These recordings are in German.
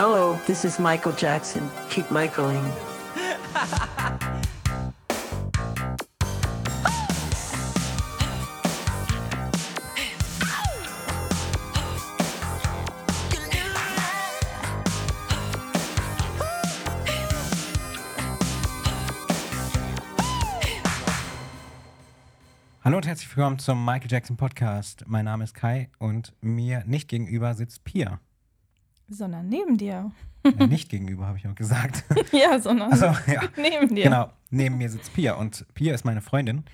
Hello, this is Michael Jackson. Keep Michaeling. Hallo und herzlich willkommen zum Michael Jackson Podcast. Mein Name ist Kai und mir nicht gegenüber sitzt Pia. Sondern neben dir. Äh, nicht gegenüber, habe ich auch gesagt. ja, sondern Also, ja. neben dir. Genau, neben mir sitzt Pia und Pia ist meine Freundin.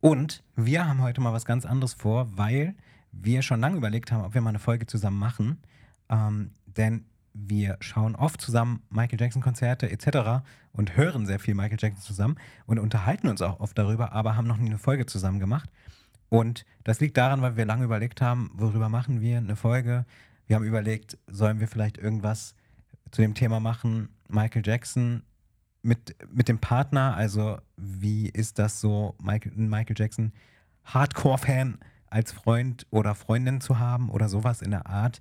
Und wir haben heute mal was ganz anderes vor, weil wir schon lange überlegt haben, ob wir mal eine Folge zusammen machen. Ähm, denn wir schauen oft zusammen Michael Jackson Konzerte etc. und hören sehr viel Michael Jackson zusammen und unterhalten uns auch oft darüber, aber haben noch nie eine Folge zusammen gemacht. Und das liegt daran, weil wir lange überlegt haben, worüber machen wir eine Folge. Wir haben überlegt, sollen wir vielleicht irgendwas zu dem Thema machen, Michael Jackson mit, mit dem Partner, also wie ist das so, Michael, Michael Jackson Hardcore-Fan als Freund oder Freundin zu haben oder sowas in der Art.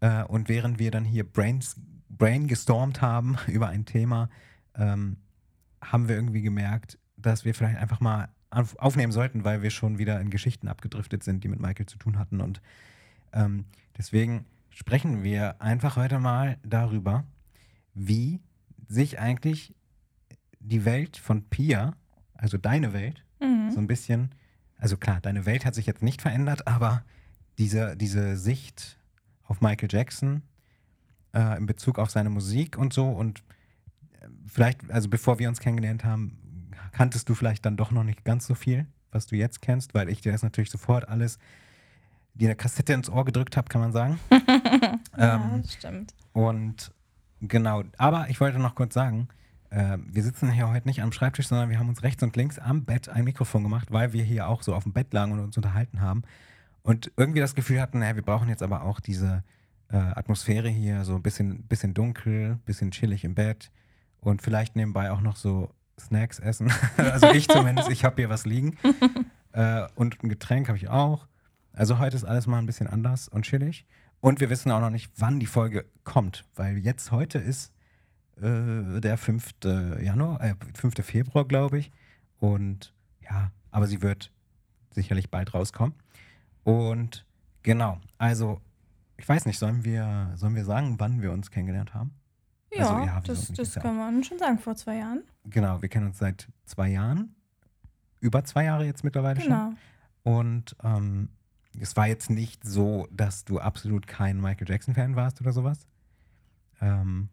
Äh, und während wir dann hier Brains, Brain gestormt haben über ein Thema, ähm, haben wir irgendwie gemerkt, dass wir vielleicht einfach mal auf, aufnehmen sollten, weil wir schon wieder in Geschichten abgedriftet sind, die mit Michael zu tun hatten. Und ähm, deswegen sprechen wir einfach heute mal darüber, wie sich eigentlich die Welt von Pia, also deine Welt, Mhm. so ein bisschen, also klar, deine Welt hat sich jetzt nicht verändert, aber diese, diese Sicht auf Michael Jackson äh, in Bezug auf seine Musik und so und äh, vielleicht, also bevor wir uns kennengelernt haben, kanntest du vielleicht dann doch noch nicht ganz so viel, was du jetzt kennst, weil ich dir das natürlich sofort alles, dir eine Kassette ins Ohr gedrückt habe, kann man sagen. Ja, ähm, das stimmt. und genau, aber ich wollte noch kurz sagen, äh, wir sitzen hier heute nicht am Schreibtisch, sondern wir haben uns rechts und links am Bett ein Mikrofon gemacht, weil wir hier auch so auf dem Bett lagen und uns unterhalten haben. Und irgendwie das Gefühl hatten, naja, wir brauchen jetzt aber auch diese äh, Atmosphäre hier, so ein bisschen, bisschen dunkel, bisschen chillig im Bett und vielleicht nebenbei auch noch so Snacks essen. also ich zumindest, ich habe hier was liegen. äh, und ein Getränk habe ich auch. Also heute ist alles mal ein bisschen anders und chillig. Und wir wissen auch noch nicht, wann die Folge kommt, weil jetzt heute ist äh, der 5. Januar, äh, 5. Februar, glaube ich. Und ja, aber sie wird sicherlich bald rauskommen. Und genau, also ich weiß nicht, sollen wir, sollen wir sagen, wann wir uns kennengelernt haben? Ja, Also, ja, das, das kann man schon sagen, vor zwei Jahren. Genau, wir kennen uns seit zwei Jahren. Über zwei Jahre jetzt mittlerweile schon. Genau. Und ähm, es war jetzt nicht so, dass du absolut kein Michael Jackson-Fan warst oder sowas. Ähm,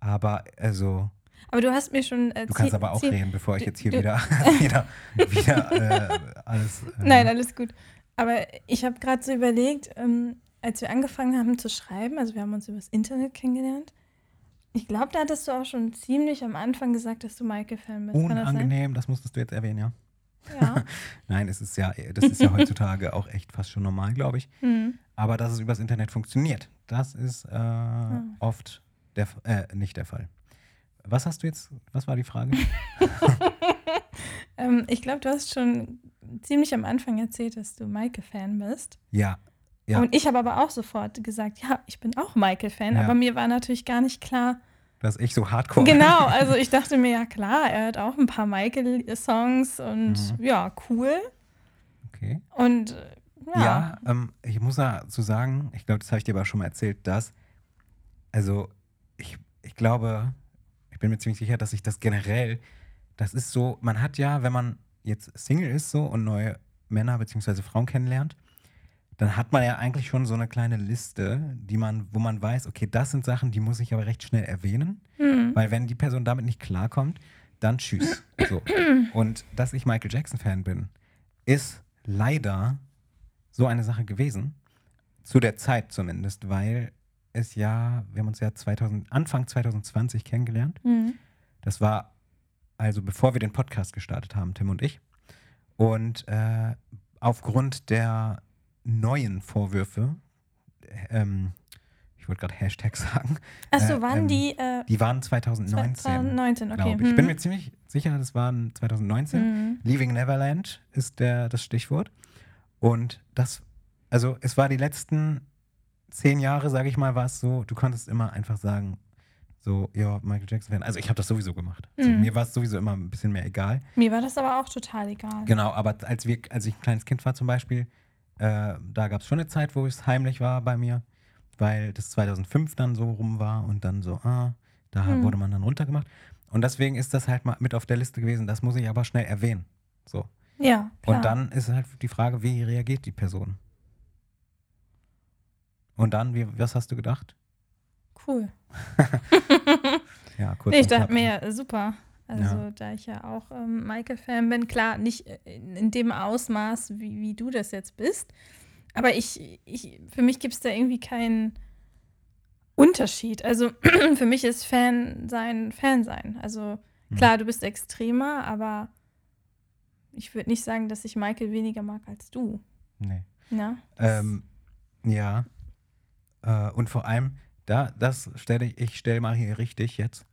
aber also, Aber du hast mir schon. Äh, du kannst aber auch reden, bevor ich jetzt hier wieder, wieder, wieder äh, alles. Äh, Nein, alles gut. Aber ich habe gerade so überlegt, ähm, als wir angefangen haben zu schreiben, also wir haben uns übers Internet kennengelernt. Ich glaube, da hattest du auch schon ziemlich am Anfang gesagt, dass du Michael-Fan bist. Kann das? Unangenehm, das musstest du jetzt erwähnen, ja. Ja. Nein, es ist ja, das ist ja heutzutage auch echt fast schon normal, glaube ich. Hm. Aber dass es übers Internet funktioniert, das ist äh, Hm. oft der, äh, nicht der Fall. Was hast du jetzt, was war die Frage? Ähm, ich glaube, du hast schon ziemlich am Anfang erzählt, dass du Michael-Fan bist. ja, ja. Und ich habe aber auch sofort gesagt, ja, ich bin auch Michael-Fan. Ja. Aber mir war natürlich gar nicht klar, dass ich so hardcore Genau, also ich dachte mir, ja klar, er hat auch ein paar Michael-Songs und Mhm. ja, cool. Okay. Und Ja, ja, ähm, ich muss dazu sagen, ich glaube, das habe ich dir aber schon mal erzählt, dass, also ich, ich glaube, ich bin mir ziemlich sicher, dass ich das generell, das ist so, man hat ja, wenn man jetzt Single ist so und neue Männer bzw. Frauen kennenlernt, dann hat man ja eigentlich schon so eine kleine Liste, die man, wo man weiß, okay, das sind Sachen, die muss ich aber recht schnell erwähnen, hm, weil wenn die Person damit nicht klarkommt, dann tschüss. So. Und dass ich Michael Jackson-Fan bin, ist leider so eine Sache gewesen. Zu der Zeit zumindest, weil es ja, wir haben uns ja 2000, Anfang 2020 kennengelernt. hm, Das war also bevor wir den Podcast gestartet haben, Tim und ich. Und äh, aufgrund der neuen Vorwürfe, ähm, ich wollte gerade Hashtag sagen, Achso, äh, waren ähm, die äh, die waren 2019. 2019, okay. ich. Hm. bin mir ziemlich sicher, das waren 2019. Hm. Leaving Neverland ist der, das Stichwort. Und das, also es war die letzten zehn Jahre, sage ich mal, war es so, du konntest immer einfach sagen, so, ja, Michael Jackson-Fan. Also ich habe das sowieso gemacht. Also mir war es sowieso immer ein bisschen mehr egal. Mir war das aber auch total egal. Genau, aber als, wir, als ich ein kleines Kind war zum Beispiel, äh, da gab es schon eine Zeit, wo es heimlich war bei mir, weil das 2005 dann so rum war und dann so, ah, da Hm. wurde man dann runtergemacht. Und deswegen ist das halt mal mit auf der Liste gewesen, das muss ich aber schnell erwähnen. So. Ja, klar. Und dann ist halt die Frage, wie reagiert die Person? Und dann, wie, was hast du gedacht? Cool. Ja, kurz. Nee, ich dachte mir, super. Also, Ja. da ich ja auch ähm, Michael-Fan bin, klar, nicht in, in dem Ausmaß, wie, wie du das jetzt bist. Aber ich, ich für mich gibt es da irgendwie keinen Unterschied. Also, für mich ist Fan sein, Fan sein. Also, Hm. klar, du bist extremer, aber ich würde nicht sagen, dass ich Michael weniger mag als du. Nee. Ja? Ähm, ja. Äh, und vor allem, da, das stelle ich, ich stelle mal hier richtig jetzt.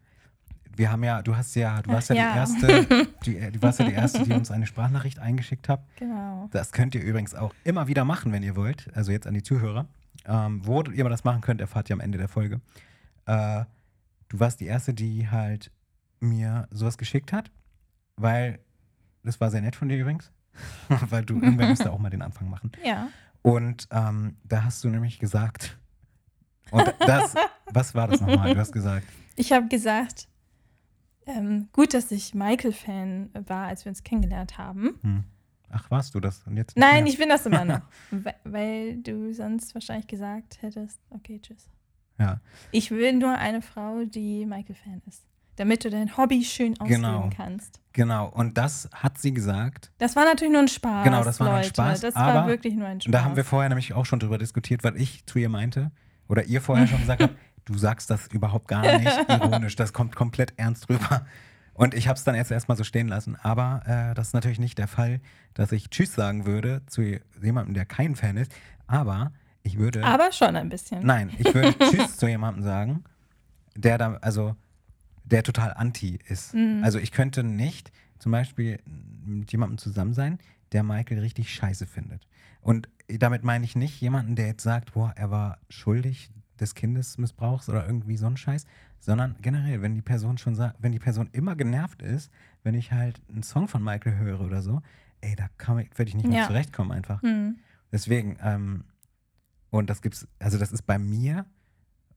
Wir haben ja, du hast ja, du warst ja, Ja. die erste, die, äh, du warst ja die erste, die uns eine Sprachnachricht eingeschickt hat. Genau. Das könnt ihr übrigens auch immer wieder machen, wenn ihr wollt. Also jetzt an die Zuhörer. Ähm, wo ihr das machen könnt, erfahrt ihr am Ende der Folge. Äh, du warst die erste, die halt mir sowas geschickt hat, weil das war sehr nett von dir übrigens, weil du irgendwann musst auch mal den Anfang machen. Ja. Und ähm, da hast du nämlich gesagt, und das, was war das nochmal? Du hast gesagt, Ich habe gesagt, ähm, gut, dass ich Michael-Fan war, als wir uns kennengelernt haben. hm, ach, warst du das? Und jetzt Nein, mehr? ich bin das immer noch. We- weil du sonst wahrscheinlich gesagt hättest, okay, tschüss. Ja, Ich will nur eine Frau, die Michael-Fan ist. Damit du dein Hobby schön ausüben Genau. kannst. genau. Und das hat sie gesagt. Das war natürlich nur ein Spaß. Genau, das war nur ein Leute. Spaß, Das aber- war wirklich nur ein Spaß. Und da haben wir vorher nämlich auch schon drüber diskutiert, weil ich zu ihr meinte, oder ihr vorher schon gesagt habt, du sagst das überhaupt gar nicht ironisch, das kommt komplett ernst rüber. Und ich habe es dann erst erstmal so stehen lassen. Aber äh, das ist natürlich nicht der Fall, dass ich Tschüss sagen würde zu jemandem, der kein Fan ist. Aber ich würde. aber schon ein bisschen. Nein, ich würde Tschüss zu jemandem sagen, der da, also der total anti ist. Mhm. Also ich könnte nicht zum Beispiel mit jemandem zusammen sein, der Michael richtig scheiße findet. Und damit meine ich nicht jemanden, der jetzt sagt, boah, er war schuldig des Kindesmissbrauchs oder irgendwie so ein Scheiß, sondern generell, wenn die Person schon sagt, wenn die Person immer genervt ist, wenn ich halt einen Song von Michael höre oder so, ey, da werde ich nicht mehr Ja. zurechtkommen einfach. Hm. Deswegen, ähm, und das gibt's, also das ist bei mir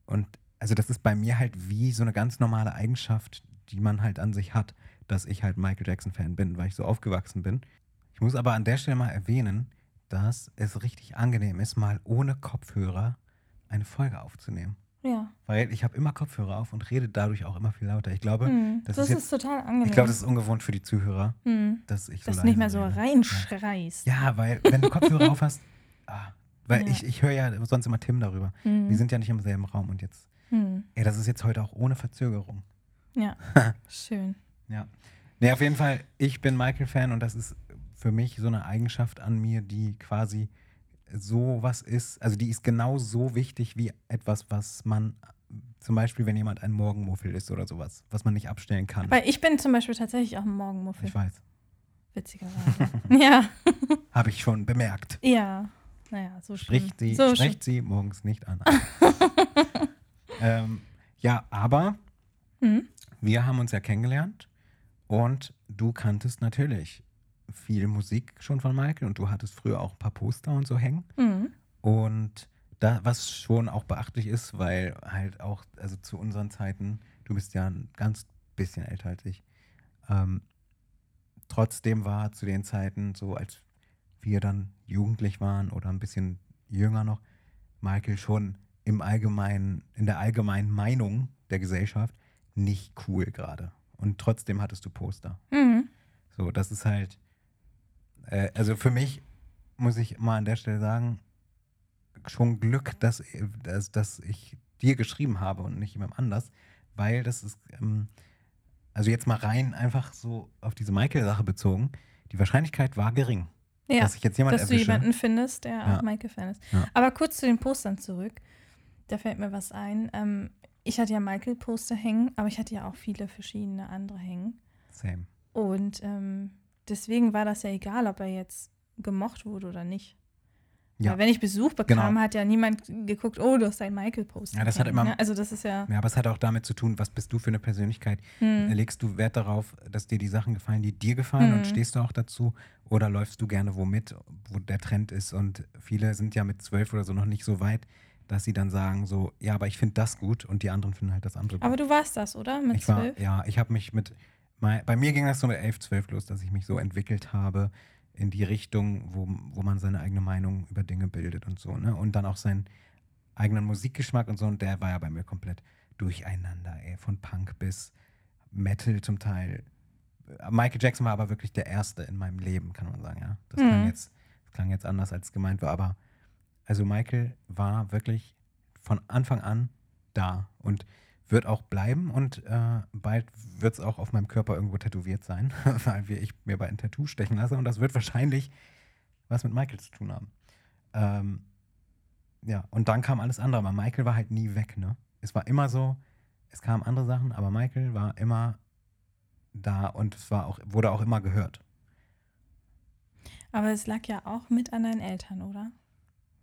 und also das ist bei mir halt wie so eine ganz normale Eigenschaft, die man halt an sich hat, dass ich halt Michael Jackson-Fan bin, weil ich so aufgewachsen bin. Ich muss aber an der Stelle mal erwähnen, dass es richtig angenehm ist, mal ohne Kopfhörer eine Folge aufzunehmen. Ja. Weil ich habe immer Kopfhörer auf und rede dadurch auch immer viel lauter. Ich glaube, Hm. das, Das, ist ist, jetzt, total angenehm. ich glaube, das ist ungewohnt für die Zuhörer, hm. dass ich so Dass du nicht mehr so rede. reinschreist. Ja, weil wenn du Kopfhörer auf hast, ah, weil Ja. ich, ich höre ja sonst immer Tim darüber. Hm. Wir sind ja nicht im selben Raum und jetzt, ey, das ist jetzt heute auch ohne Verzögerung. Ja, schön. Ja. Nee, auf jeden Fall, ich bin Michael-Fan und das ist für mich so eine Eigenschaft an mir, die quasi so was ist, also die ist genau so wichtig wie etwas, was man, zum Beispiel, wenn jemand ein Morgenmuffel ist oder sowas, was man nicht abstellen kann. Weil ich bin zum Beispiel tatsächlich auch ein Morgenmuffel. ich weiß. Witzigerweise. ja. Habe ich schon bemerkt. Ja. Naja, so. Spricht sie, so spricht sie morgens nicht an. ähm, ja, aber schlimm. Hm? wir haben uns ja kennengelernt und du kanntest natürlich viel Musik schon von Michael und du hattest früher auch ein paar Poster und so hängen. Hm. Und da, was schon auch beachtlich ist, weil halt auch, also zu unseren Zeiten, du bist ja ein ganz bisschen älter als ich, ähm, trotzdem war zu den Zeiten, so als wir dann jugendlich waren oder ein bisschen jünger noch, Michael schon im allgemeinen, in der allgemeinen Meinung der Gesellschaft nicht cool gerade. Und trotzdem hattest du Poster. Mhm. So, das ist halt, äh, also für mich muss ich mal an der Stelle sagen, schon Glück, dass, dass, dass ich dir geschrieben habe und nicht jemandem anders, weil das ist, ähm, also jetzt mal rein einfach so auf diese Michael-Sache bezogen, die Wahrscheinlichkeit war gering, Ja, dass ich jetzt jemanden dass du erwische. jemanden findest, der Ja. auch Michael-Fan ist. Ja. Aber kurz zu den Postern zurück. Da fällt mir was ein. Ähm, ich hatte ja Michael-Poster hängen, aber ich hatte ja auch viele verschiedene andere hängen. Same. Und ähm, deswegen war das ja egal, ob er jetzt gemocht wurde oder nicht. Ja. Weil wenn ich Besuch bekam, Genau. hat ja niemand geguckt, oh, du hast ein Michael-Post. Ja, das hat immer- Ne? Also das ist ja. Ja, aber es hat auch damit zu tun, was bist du für eine Persönlichkeit? Hm. Legst du Wert darauf, dass dir die Sachen gefallen, die dir gefallen und Mhm. stehst du auch dazu? Oder läufst du gerne wo mit, wo der Trend ist? Und viele sind ja mit zwölf oder so noch nicht so weit, dass sie dann sagen so, ja, aber ich finde das gut und die anderen finden halt das andere gut. Aber du warst das, oder? Mit ich war, zwölf? ja, ich habe mich mit, bei mir ging das so mit elf, zwölf los, dass ich mich so entwickelt habe in die Richtung, wo, wo man seine eigene Meinung über Dinge bildet und so, ne? Und dann auch seinen eigenen Musikgeschmack und so, und der war ja bei mir komplett durcheinander, ey, von Punk bis Metal zum Teil. Michael Jackson war aber wirklich der Erste in meinem Leben, kann man sagen, ja. Das klang Mhm. jetzt, das klang jetzt anders, als gemeint war, aber also Michael war wirklich von Anfang an da und wird auch bleiben und äh, bald wird es auch auf meinem Körper irgendwo tätowiert sein, weil wir, ich mir bei ein Tattoo stechen lasse und das wird wahrscheinlich was mit Michael zu tun haben. Ähm, ja, und dann kam alles andere, aber Michael war halt nie weg, ne? Es war immer so, es kamen andere Sachen, aber Michael war immer da und es war auch, wurde auch immer gehört. Aber es lag ja auch mit an deinen Eltern, oder?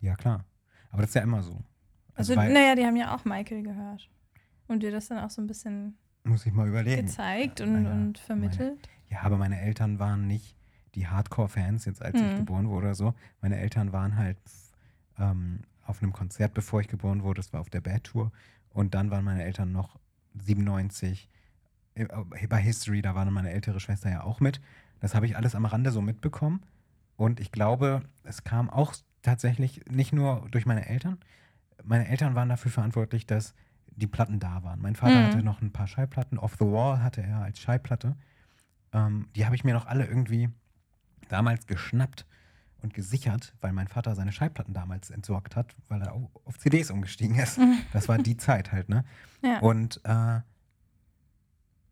Ja, klar. Aber das ist ja immer so. Also, weil, naja, die haben ja auch Michael gehört. Und dir das dann auch so ein bisschen muss ich mal überlegen. gezeigt und, Meine- und vermittelt. Ja, aber meine Eltern waren nicht die Hardcore-Fans, jetzt als ich Mhm. geboren wurde oder so. Meine Eltern waren halt ähm, auf einem Konzert, bevor ich geboren wurde. Das war auf der Bad Tour. Und dann waren meine Eltern noch 97 äh, bei History. Da war dann meine ältere Schwester ja auch mit. Das habe ich alles am Rande so mitbekommen. Und ich glaube, es kam auch tatsächlich nicht nur durch meine Eltern. Meine Eltern waren dafür verantwortlich, dass die Platten da waren. Mein Vater Mhm. hatte noch ein paar Schallplatten. Off the Wall hatte er als Schallplatte. Ähm, die habe ich mir noch alle irgendwie damals geschnappt und gesichert, weil mein Vater seine Schallplatten damals entsorgt hat, weil er au- auf CDs umgestiegen ist. Das war die Zeit halt, ne? Ja. Und, äh,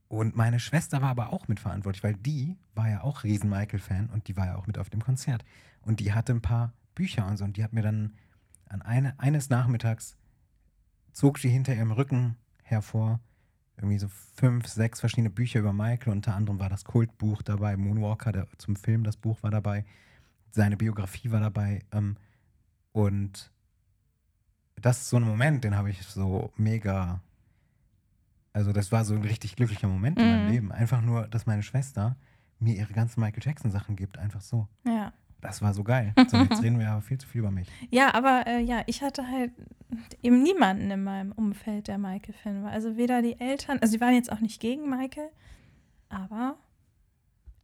und meine Schwester war aber auch mitverantwortlich, weil die war ja auch riesen Michael-Fan und die war ja auch mit auf dem Konzert. Und die hatte ein paar Bücher und so und die hat mir dann an eine, eines Nachmittags zog sie hinter ihrem Rücken hervor irgendwie so fünf, sechs verschiedene Bücher über Michael. Unter anderem war das Kultbuch dabei, Moonwalker der, zum Film, das Buch war dabei, seine Biografie war dabei. Ähm, und das ist so ein Moment, den habe ich so mega. Also, das war so ein richtig glücklicher Moment in meinem Mhm. Leben. Einfach nur, dass meine Schwester mir ihre ganzen Michael Jackson-Sachen gibt. Einfach so. ja. Das war so geil. So, jetzt reden wir aber viel zu viel über mich. Ja, aber äh, ja, ich hatte halt eben niemanden in meinem Umfeld, der Michael-Fan war. Also weder die Eltern, also die waren jetzt auch nicht gegen Michael, aber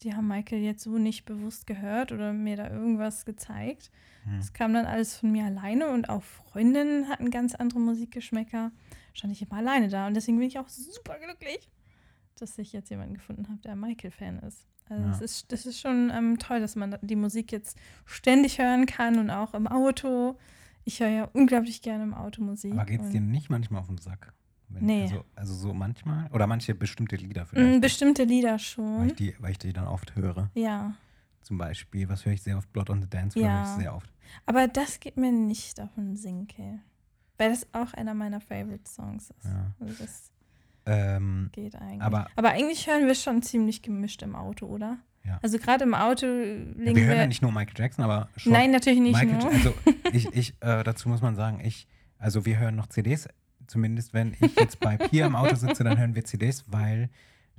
die haben Michael jetzt so nicht bewusst gehört oder mir da irgendwas gezeigt. Hm. Das kam dann alles von mir alleine und auch Freundinnen hatten ganz andere Musikgeschmäcker. Stand ich immer alleine da und deswegen bin ich auch super glücklich, dass ich jetzt jemanden gefunden habe, der Michael-Fan ist. Also Ja. das ist, das ist schon ähm, toll, dass man die Musik jetzt ständig hören kann und auch im Auto. Ich höre ja unglaublich gerne im Auto Musik. Aber geht es dir nicht manchmal auf den Sack? Wenn, Nee. Also, also so manchmal? Oder manche bestimmte Lieder Mm, vielleicht? Bestimmte Lieder weil, schon. ich die, weil ich die dann oft höre. Ja. Zum Beispiel, was höre ich sehr oft? Blood on the Dance Floor Ja. höre ich sehr oft. Aber das geht mir nicht auf den Sinkel. Weil das auch einer meiner Favorite Songs ist. Ja. Also das Ähm, geht eigentlich. Aber- Aber eigentlich hören wir schon ziemlich gemischt im Auto, oder? Ja. Also gerade im Auto ja, legen wir wir. hören ja nicht nur Michael Jackson, aber schon. Nein, natürlich nicht Michael, nur. Also ich, ich äh, dazu muss man sagen, ich, also wir hören noch CDs. Zumindest wenn ich jetzt bei Pia im Auto sitze, dann hören wir CDs, weil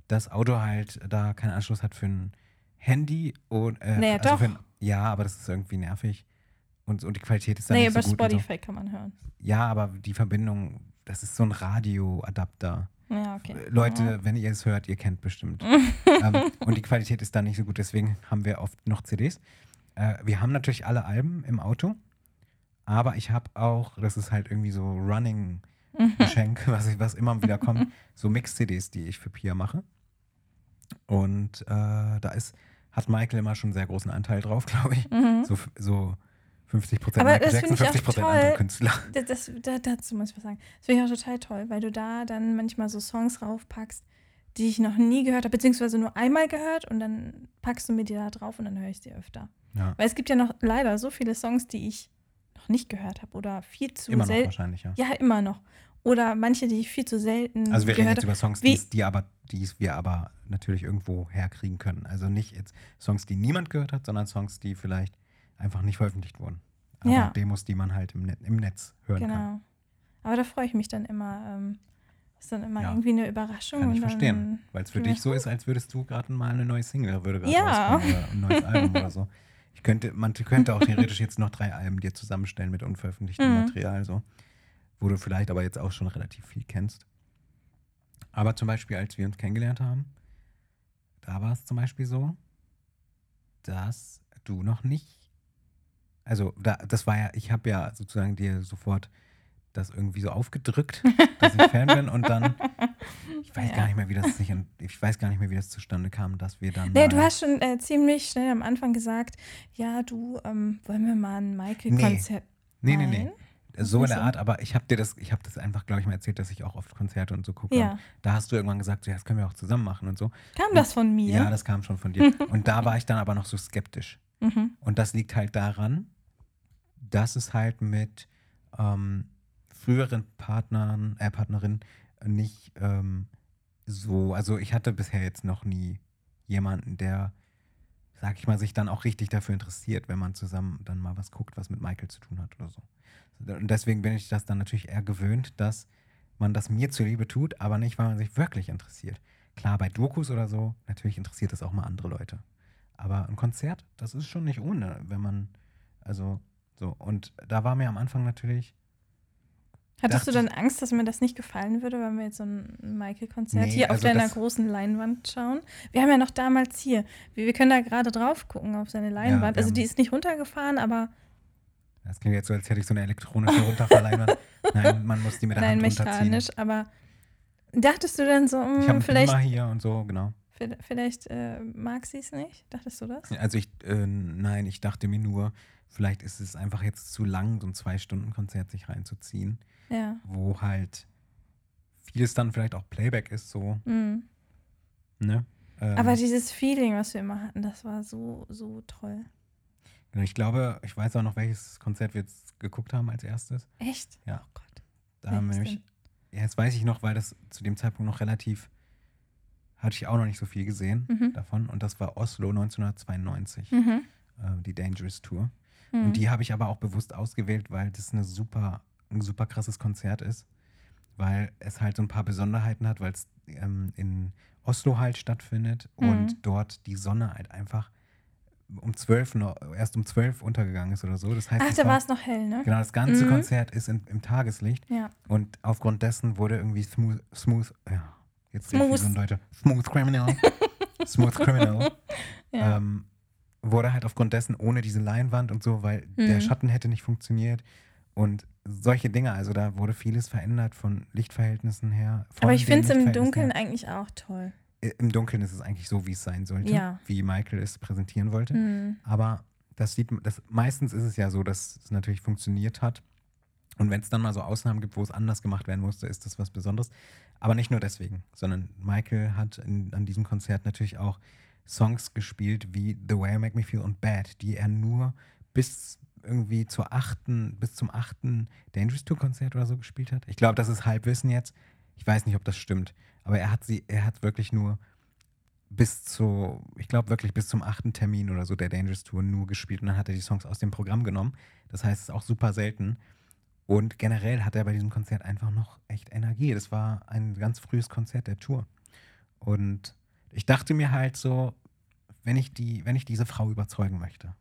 das Auto halt da keinen Anschluss hat für ein Handy und äh, Naja, also doch. Ein, ja, aber das ist irgendwie nervig und, und die Qualität ist dann nee, nicht über so gut. und So. Spotify kann man hören. Ja, aber die Verbindung, das ist so ein Radioadapter. Ja, okay. Äh, Leute, wenn ihr es hört, ihr kennt bestimmt. ähm, und die Qualität ist dann nicht so gut, deswegen haben wir oft noch CDs. Äh, wir haben natürlich alle Alben im Auto, aber ich habe auch, das ist halt irgendwie so Running Geschenk, was, ich, was immer wieder kommt, so Mix-CDs, die ich für Pia mache. Und äh, da ist, hat Michael immer schon einen sehr großen Anteil drauf, glaube ich. Mhm. So, so 50 Prozent Aber das Jackson, finde ich auch 50 toll. andere Künstler. Das, das, da, dazu muss ich was sagen. Das finde ich auch total toll, weil du da dann manchmal so Songs raufpackst, die ich noch nie gehört habe, beziehungsweise nur einmal gehört und dann packst du mir die da drauf und dann höre ich sie öfter. Ja, Weil es gibt ja noch leider so viele Songs, die ich noch nicht gehört habe oder viel zu immer noch selten. wahrscheinlich, ja. Ja, immer noch. Oder manche, die ich viel zu selten Also wir reden jetzt über Songs, die, die, aber, die wir aber natürlich irgendwo herkriegen können. Also nicht jetzt Songs, die niemand gehört hat, sondern Songs, die vielleicht einfach nicht veröffentlicht wurden. aber Ja. Demos, die man halt im, Net im Netz hören genau. kann. Aber da freue ich mich dann immer. Ähm, ist dann immer Ja. irgendwie eine Überraschung. Kann ich verstehen. Weil es für dich so ist, als würdest du gerade mal eine neue Single würde gerade Ja. rauskommen oder ein neues Album oder so. Ich könnte, man könnte auch theoretisch jetzt noch drei Alben dir zusammenstellen mit unveröffentlichtem Mhm. Material, so, wo du vielleicht aber jetzt auch schon relativ viel kennst. Aber zum Beispiel, als wir uns kennengelernt haben, da war es zum Beispiel so, dass du noch nicht, also da, das war ja, ich habe ja sozusagen dir sofort das irgendwie so aufgedrückt, dass ich Fan bin und dann, ich weiß Ja. gar nicht mehr, wie das sich, ich weiß gar nicht mehr, wie das zustande kam, dass wir dann. Nee, du hast schon äh, ziemlich schnell am Anfang gesagt, ja, du, ähm, wollen wir mal ein Michael-Konzert. Nee, nee, nee. Nein? So in der? Art, aber ich habe dir das, ich habe das einfach, glaube ich, mal erzählt, dass ich auch oft Konzerte und so gucke. Ja. Und da hast du irgendwann gesagt, so, ja, das können wir auch zusammen machen und so. Kam das von mir? Ja, das kam schon von dir. und da war ich dann aber noch so skeptisch. Mhm. Und das liegt halt daran, dass es halt mit ähm, früheren Partnern, äh, Partnerinnen nicht ähm, so, also ich hatte bisher jetzt noch nie jemanden, der, sag ich mal, sich dann auch richtig dafür interessiert, wenn man zusammen dann mal was guckt, was mit Michael zu tun hat oder so. Und deswegen bin ich das dann natürlich eher gewöhnt, dass man das mir zuliebe tut, aber nicht, weil man sich wirklich interessiert. Klar, bei Dokus oder so, natürlich interessiert das auch mal andere Leute. Aber ein Konzert, das ist schon nicht ohne, wenn man, also so. Und da war mir am Anfang natürlich, Hattest du dann Angst, dass mir das nicht gefallen würde, wenn wir jetzt so ein Michael-Konzert Nee, hier auf also deiner das- großen Leinwand schauen? Wir haben ja noch damals hier, wir, wir können da gerade drauf gucken auf seine Leinwand. wir also die ist nicht runtergefahren, aber das klingt jetzt so, als hätte ich so eine elektronische Runterverleinwand. Nein, man muss die mit der nein, Hand runterziehen. mechanisch. Aber dachtest du dann so, Ich hm, habe vielleicht, Beamer hier und so, genau. vi- vielleicht äh, mag sie es nicht? Dachtest du das? Also ich, äh, nein, ich dachte mir nur, vielleicht ist es einfach jetzt zu lang, so ein Zwei-Stunden-Konzert sich reinzuziehen, Ja. wo halt vieles dann vielleicht auch Playback ist, so, Mhm. ne? Ähm, Aber dieses Feeling, was wir immer hatten, das war so, so toll. genau, ich glaube, ich weiß auch noch, welches Konzert wir jetzt geguckt haben als erstes. Echt? Ja. Oh Gott. Da haben wir nämlich, ja, jetzt weiß ich noch, weil das zu dem Zeitpunkt noch relativ, hatte ich auch noch nicht so viel gesehen Mhm. davon. Und das war Oslo 1992, Mhm. äh, die Dangerous Tour. Mhm. Und die habe ich aber auch bewusst ausgewählt, weil das eine super, ein super krasses Konzert ist. Weil es halt so ein paar Besonderheiten hat, weil es ähm, in Oslo halt stattfindet Mhm. und dort die Sonne halt einfach um zwölf noch, erst um zwölf untergegangen ist oder so. Das heißt, Ach, da war- es noch hell, ne? Genau, das ganze Mhm. Konzert ist in, im Tageslicht Ja. und aufgrund dessen wurde irgendwie smooth, smooth, ja, jetzt Smooth. so ein Deutscher, smooth criminal, smooth criminal, Ja. ähm, wurde halt aufgrund dessen ohne diese Leinwand und so, weil der Mhm. Schatten hätte nicht funktioniert und solche Dinge, also da wurde vieles verändert von Lichtverhältnissen her. Aber ich finde es im Dunkeln her. eigentlich auch toll. Äh, Im Dunkeln ist es eigentlich so, wie es sein sollte, Ja. wie Michael es präsentieren wollte. Mhm. Aber das sieht das meistens ist es ja so, dass es natürlich funktioniert hat. Und wenn es dann mal so Ausnahmen gibt, wo es anders gemacht werden musste, ist das was Besonderes. Aber nicht nur deswegen, sondern Michael hat in, an diesem Konzert natürlich auch Songs gespielt wie The Way You Make Me Feel und Bad, die er nur bis irgendwie zur achten, bis zum achten Dangerous Tour Konzert oder so gespielt hat. Ich glaube, das ist Halbwissen jetzt. Ich weiß nicht, ob das stimmt. Aber er hat sie, er hat wirklich nur bis zu, ich glaube wirklich bis zum achten Termin oder so der Dangerous Tour nur gespielt und dann hat er die Songs aus dem Programm genommen. Das heißt, es ist auch super selten. Und generell hat er bei diesem Konzert einfach noch echt Energie. Das war ein ganz frühes Konzert der Tour. Und ich dachte mir halt so, wenn ich, die, wenn ich diese Frau überzeugen möchte,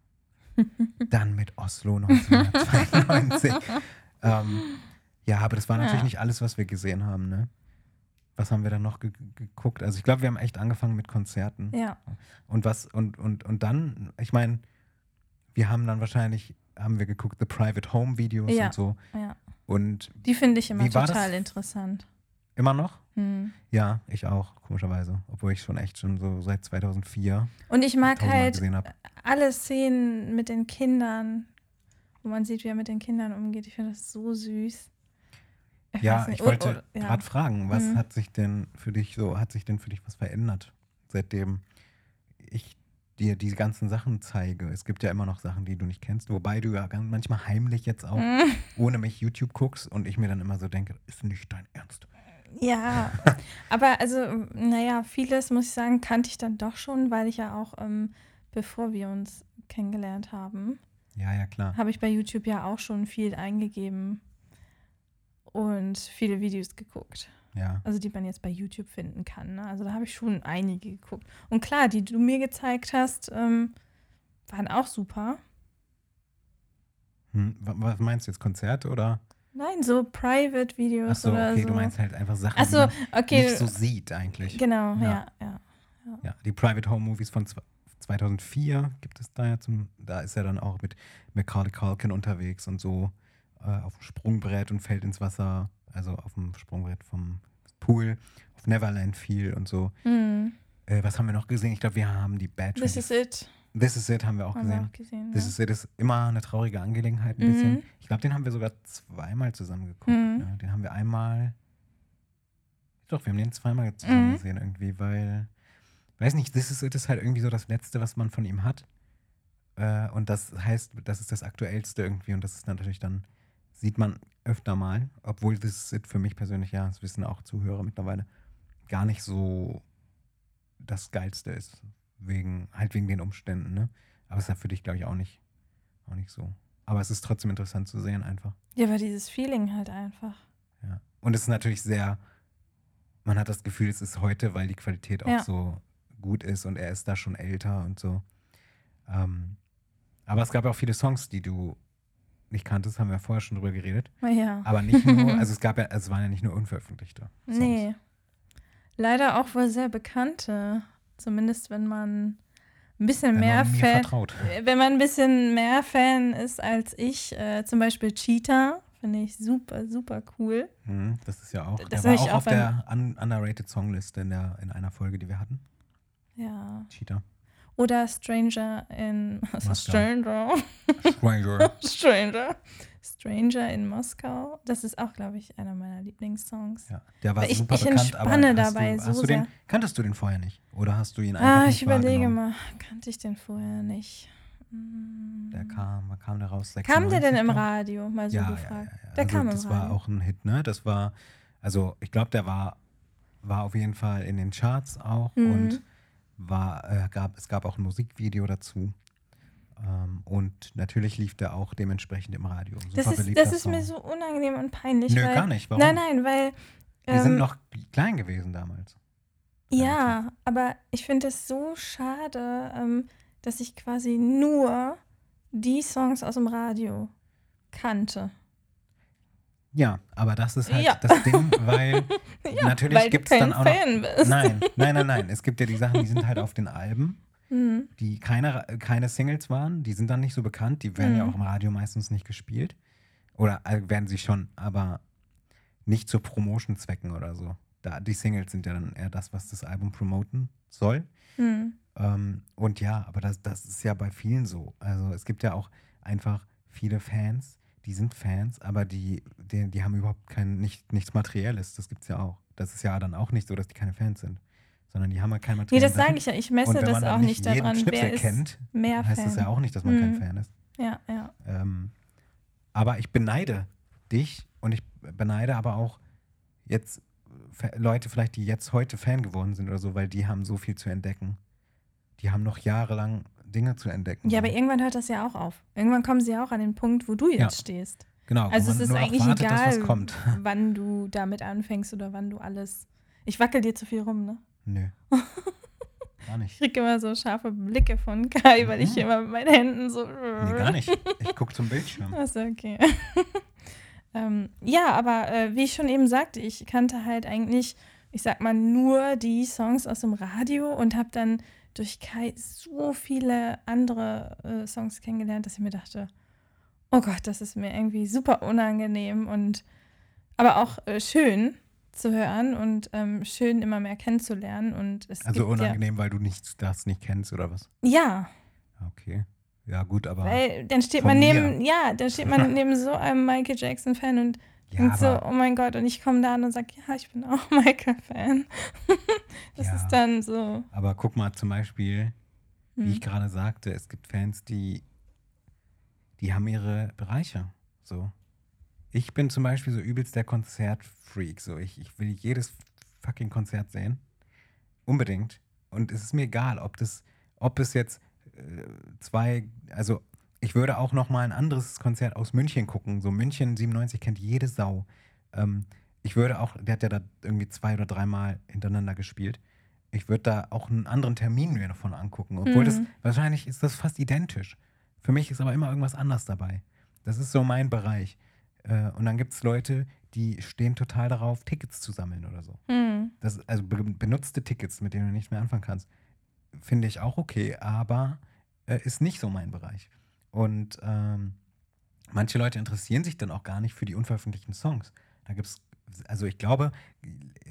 dann mit Oslo 1992. ähm, ja, aber das war natürlich Ja. nicht alles, was wir gesehen haben, ne? Was haben wir dann noch ge geguckt? Also ich glaube, wir haben echt angefangen mit Konzerten. Ja. Und was, und, und, und dann, ich meine, wir haben dann wahrscheinlich, haben wir geguckt, The Private Home Videos Ja. und so. ja. Und Die finde ich immer total das? interessant. Immer noch? Hm. Ja, ich auch, komischerweise. Obwohl ich schon echt schon so seit 2004 Und ich mag halt alle Szenen mit den Kindern, wo man sieht, wie er mit den Kindern umgeht. Ich finde das so süß. Ich Ja, ich Und- wollte und- ja. gerade fragen, was Mhm. hat sich denn für dich so, hat sich denn für dich was verändert, seitdem ich dir die ganzen Sachen zeige? Es gibt ja immer noch Sachen, die du nicht kennst, wobei du ja ganz, manchmal heimlich jetzt auch Mhm. ohne mich YouTube guckst und ich mir dann immer so denke, ist nicht dein Ernst. Ja, aber also, naja, vieles, muss ich sagen, kannte ich dann doch schon, weil ich ja auch, ähm, bevor wir uns kennengelernt haben, Ja, ja, klar. habe ich bei YouTube ja auch schon viel eingegeben und viele Videos geguckt. Ja. Also die man jetzt bei YouTube finden kann. Ne? Also da habe ich schon einige geguckt. Und klar, die du mir gezeigt hast, ähm, waren auch super. Hm, wa- was meinst du jetzt, Konzerte oder? Nein, so Private-Videos Achso, oder okay, so. du meinst halt einfach Sachen, Achso, die man okay. nicht so sieht eigentlich. genau, Ja. ja, ja. Ja, die Private Home Movies von zw- 2004 gibt es da ja zum, da ist er dann auch mit Macaulay Culkin unterwegs und so äh, auf dem Sprungbrett und fällt ins Wasser, also auf dem Sprungbrett vom Pool, auf Neverland viel und so. Hm. Äh, was haben wir noch gesehen? Ich glaube, wir haben die Bad This 20 is it. This is it haben wir auch Haben wir gesehen. auch gesehen. This ja. is it ist immer eine traurige Angelegenheit, ein Mhm. bisschen. Ich glaube, den haben wir sogar zweimal zusammen geguckt. Mhm. Ne? Den haben wir einmal. Doch, wir haben den zweimal zusammen Mhm. gesehen irgendwie, weil. Weiß nicht, This is it ist halt irgendwie so das Letzte, was man von ihm hat. Äh, und das heißt, das ist das Aktuellste irgendwie und das ist natürlich dann, sieht man öfter mal, obwohl This is it für mich persönlich, ja, das wissen auch Zuhörer mittlerweile, gar nicht so das Geilste ist. Wegen, halt wegen den Umständen, ne? Aber es ist ja für dich, glaube ich, auch nicht, auch nicht so. Aber es ist trotzdem interessant zu sehen, einfach. Ja, aber dieses Feeling halt einfach. Ja. Und es ist natürlich sehr, man hat das Gefühl, es ist heute, weil die Qualität auch Ja. so gut ist und er ist da schon älter und so. Ähm, aber es gab auch viele Songs, die du nicht kanntest, haben wir vorher schon drüber geredet. Ja. Aber nicht nur, also es gab ja, es waren ja nicht nur unveröffentlichte. Songs. Nee. Leider auch wohl sehr bekannte. Zumindest wenn man ein bisschen Wenn mehr Fan, vertraut. wenn man ein bisschen mehr Fan ist als ich, äh, zum Beispiel Cheetah, finde ich super, super cool. Mhm, das ist ja auch, Das der war auch auch auf der un underrated Songliste in, der, in einer Folge, die wir hatten. Ja. Cheetah. Oder Stranger in also Moskau. Stranger. Stranger. Stranger. Stranger in Moskau. Das ist auch, glaube ich, einer meiner Lieblingssongs. Ja, der war ich- super ich bekannt, aber dabei du, so du den, sehr. kanntest du den vorher nicht? Oder hast du ihn einfach Ah, ich überlege mal. Kannte ich den vorher nicht? Hm. Der kam, kam der raus? Kam der denn 96, im glaub ich? Radio? Mal so ja, gefragt. Ja, ja, ja. Der also kam im das Radio. war auch ein Hit, ne? Das war, also ich glaube, der war, war auf jeden Fall in den Charts auch Mhm. und war, äh, gab, es gab auch ein Musikvideo dazu. Ähm, und natürlich lief der auch dementsprechend im Radio. Super das ist, das ist mir so unangenehm und peinlich. Nö, weil, gar nicht. Warum? Nein, nein, weil. Wir sind ähm, noch klein gewesen damals. Ja, aber ich finde es so schade, ähm, dass ich quasi nur die Songs aus dem Radio kannte. Ja, aber das ist halt Ja. das Ding, weil Ja, natürlich gibt es dann auch noch. Fan bist. Nein, nein, nein, nein. Es gibt ja die Sachen, die sind halt auf den Alben, Hm. die keine, keine Singles waren. Die sind dann nicht so bekannt. Die werden ja Mhm. auch im Radio meistens nicht gespielt. Oder äh, werden sie schon, aber nicht zu Promotion-Zwecken oder so. Da, die Singles sind ja dann eher das, was das Album promoten soll. Hm. Ähm, und ja, aber das, das ist ja bei vielen so. Also es gibt ja auch einfach viele Fans, die sind Fans, aber die, die, die haben überhaupt kein, nicht, nichts Materielles. Das gibt es ja auch. Das ist ja dann auch nicht so, dass die keine Fans sind. Sondern die haben ja kein Nee, Material. das sage ich ja. Ich messe das auch nicht daran, Schnipsel wer ist kennt, mehr heißt Fan. das ja auch nicht, dass man kein Mhm. Fan ist. Ja, ja. Ähm, aber ich beneide dich und ich beneide aber auch jetzt Fa- Leute vielleicht, die jetzt heute Fan geworden sind oder so, weil die haben so viel zu entdecken. Die haben noch jahrelang Dinge zu entdecken. Ja, aber irgendwann hört das ja auch auf. Irgendwann kommen sie ja auch an den Punkt, wo du jetzt Ja. stehst. genau, Also es ist eigentlich wartet, dass egal, kommt. wann du damit anfängst oder wann du alles. Ich wackel dir zu viel rum, ne? Nö. Gar nicht. Ich kriege immer so scharfe Blicke von Kai, weil ich Mhm. immer mit meinen Händen so. Nee, gar nicht. Ich gucke zum Bildschirm. Achso, okay. ähm, ja, aber äh, wie ich schon eben sagte, ich kannte halt eigentlich, ich sag mal, nur die Songs aus dem Radio und habe dann durch Kai so viele andere äh, Songs kennengelernt, dass ich mir dachte, oh Gott, das ist mir irgendwie super unangenehm und aber auch äh, schön zu hören und ähm, schön immer mehr kennenzulernen und es Also unangenehm, weil du nicht, das nicht kennst oder was? ja, ja, Okay. Ja, gut, aber. weil dann steht man mir. neben, ja, dann steht man neben so einem Michael Jackson Fan und ja, denkt so, oh mein Gott, und ich komme da an und sage, ja, ich bin auch Michael-Fan. das Ja. ist dann so. Aber guck mal zum Beispiel, wie Hm. ich gerade sagte, es gibt Fans, die, die haben ihre Bereiche. So. Ich bin zum Beispiel so übelst der Konzertfreak. So. Ich, ich will jedes fucking Konzert sehen. Unbedingt. Und es ist mir egal, ob das, ob es jetzt äh, zwei, also ich würde auch noch mal ein anderes Konzert aus München gucken. So München 97 kennt jede Sau. Ähm, ich würde auch, der hat ja da irgendwie zwei oder dreimal hintereinander gespielt. Ich würde da auch einen anderen Termin mir davon angucken. Obwohl das, Mhm. wahrscheinlich ist das fast identisch. Für mich ist aber immer irgendwas anderes dabei. Das ist so mein Bereich. Äh, und dann gibt es Leute, die stehen total darauf, Tickets zu sammeln oder so. Hm. Das, also be benutzte Tickets, mit denen du nicht mehr anfangen kannst, finde ich auch okay, aber äh, ist nicht so mein Bereich. Und ähm, manche Leute interessieren sich dann auch gar nicht für die unveröffentlichten Songs. Da gibt es, also ich glaube,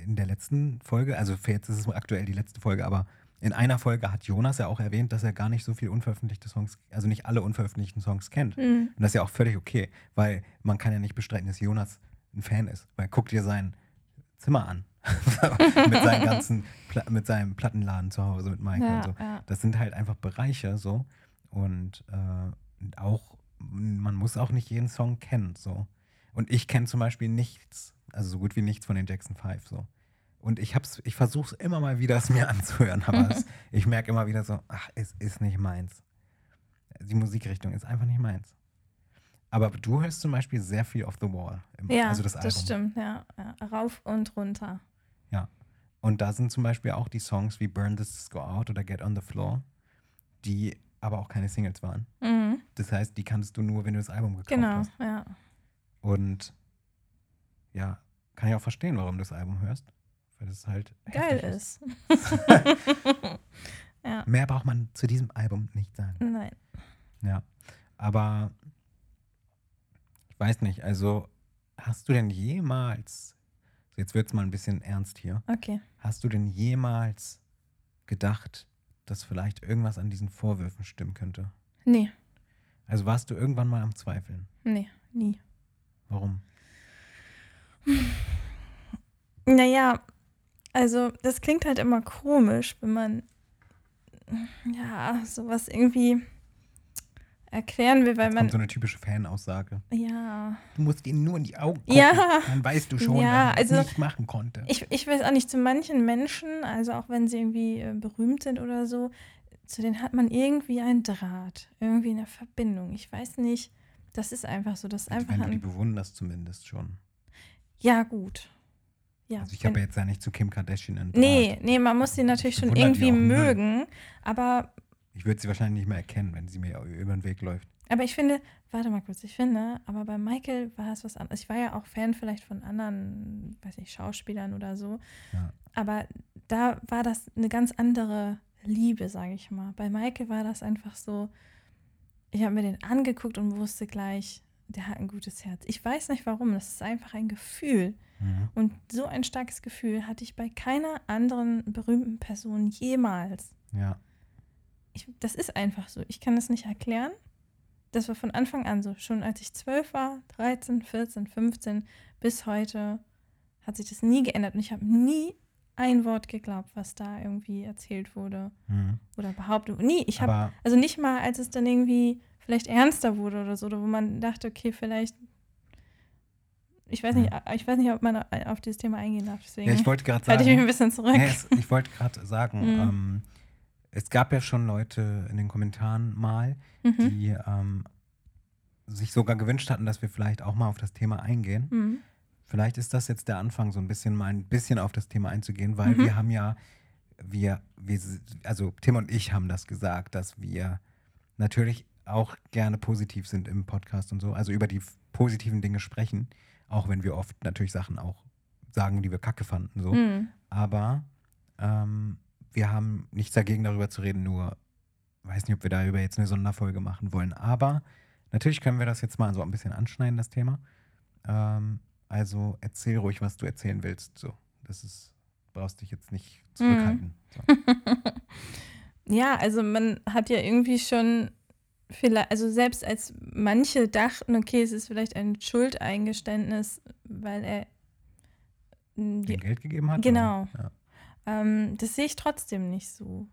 in der letzten Folge, also jetzt ist es aktuell die letzte Folge, aber in einer Folge hat Jonas ja auch erwähnt, dass er gar nicht so viel unveröffentlichte Songs, also nicht alle unveröffentlichten Songs kennt. Hm. Und das ist ja auch völlig okay, weil man kann ja nicht bestreiten, dass Jonas ein Fan ist. Weil guck dir sein Zimmer an. mit, seinen ganzen, Pla mit seinem Plattenladen zu Hause mit Mike Ja, und so. ja. Das sind halt einfach Bereiche so. Und äh, auch, man muss auch nicht jeden Song kennen. So. Und ich kenne zum Beispiel nichts, also so gut wie nichts von den Jackson 5 so. Und ich hab's, ich versuche es immer mal wieder, es mir anzuhören, aber es, ich merke immer wieder so, ach, es ist nicht meins. Die Musikrichtung ist einfach nicht meins. Aber du hörst zum Beispiel sehr viel Off the Wall. Im, Ja, also das, das, stimmt, ja, ja. Rauf und runter. Und da sind zum Beispiel auch die Songs wie Burn This Go Out oder Get on the Floor, die aber auch keine Singles waren. Mhm. Das heißt, die kannst du nur, wenn du das Album gekauft Genau, hast. ja. Und ja, kann ich auch verstehen, warum du das Album hörst. Weil es halt Geil ist. ja, Mehr braucht man zu diesem Album nicht sagen. nein. Ja. Aber ich weiß nicht, also hast du denn jemals, jetzt wird es mal ein bisschen ernst hier, Okay. hast du denn jemals gedacht, dass vielleicht irgendwas an diesen Vorwürfen stimmen könnte? Nee, Also warst du irgendwann mal am Zweifeln? nee, nie. Warum? Naja, also das klingt halt immer komisch, wenn man ja sowas irgendwie erklären will, weil Jetzt man so eine typische Fanaussage. ja Du musst ihnen nur in die Augen gucken, Ja. dann weißt du schon, Ja, dass also nicht machen konnte. ich, ich weiß auch nicht, zu manchen Menschen, also auch wenn sie irgendwie äh, berühmt sind oder so, zu denen hat man irgendwie einen Draht, irgendwie eine Verbindung. Ich weiß nicht, das ist einfach so, das ist einfach Wenn du die bewunderst zumindest schon. ja gut. Ja, Also ich habe jetzt ja nicht zu Kim Kardashian einen nee, Draht. nee, man muss sie natürlich schon irgendwie null. mögen, aber Ich würde sie wahrscheinlich nicht mehr erkennen, wenn sie mir über den Weg läuft. Aber ich finde, warte mal kurz, ich finde, aber bei Michael war es was anderes. Ich war ja auch Fan vielleicht von anderen, weiß ich, Schauspielern oder so. Ja. Aber da war das eine ganz andere Liebe, sage ich mal. Bei Michael war das einfach so, ich habe mir den angeguckt und wusste gleich, der hat ein gutes Herz. Ich weiß nicht warum, das ist einfach ein Gefühl. Mhm. Und so ein starkes Gefühl hatte ich bei keiner anderen berühmten Person jemals. Ja. Ich, das ist einfach so. Ich kann das nicht erklären. Das war von Anfang an so. Schon als ich zwölf war, 13, 14, 15, bis heute hat sich das nie geändert. Und ich habe nie ein Wort geglaubt, was da irgendwie erzählt wurde Mhm. oder behauptet. Nie. Ich habe, also nicht mal, als es dann irgendwie vielleicht ernster wurde oder so, oder wo man dachte, okay, vielleicht. Ich weiß nicht, ich weiß nicht, ob man auf dieses Thema eingehen darf. Deswegen ja, ich wollte gerade halte ich mich ein sagen, bisschen zurück. nee, es, ich wollte gerade sagen, Mhm. ähm, es gab ja schon Leute in den Kommentaren mal, mhm. die ähm, sich sogar gewünscht hatten, dass wir vielleicht auch mal auf das Thema eingehen. Mhm. Vielleicht ist das jetzt der Anfang, so ein bisschen mal ein bisschen auf das Thema einzugehen, weil Mhm. wir haben ja, wir, wir, also Tim und ich haben das gesagt, dass wir natürlich auch gerne positiv sind im Podcast und so, also über die positiven Dinge sprechen, auch wenn wir oft natürlich Sachen auch sagen, die wir kacke fanden, so. Mhm. Aber ähm, wir haben nichts dagegen, darüber zu reden, nur weiß nicht, ob wir darüber jetzt eine Sonderfolge machen wollen. Aber natürlich können wir das jetzt mal so ein bisschen anschneiden, das Thema. Ähm, also erzähl ruhig, was du erzählen willst. So, das ist, brauchst dich jetzt nicht zurückhalten. So. Ja, also man hat ja irgendwie schon vielleicht, also selbst als manche dachten, okay, es ist vielleicht ein Schuldeingeständnis, weil er die, Den Geld gegeben hat? Genau. Oder? ähm, das sehe ich trotzdem nicht so.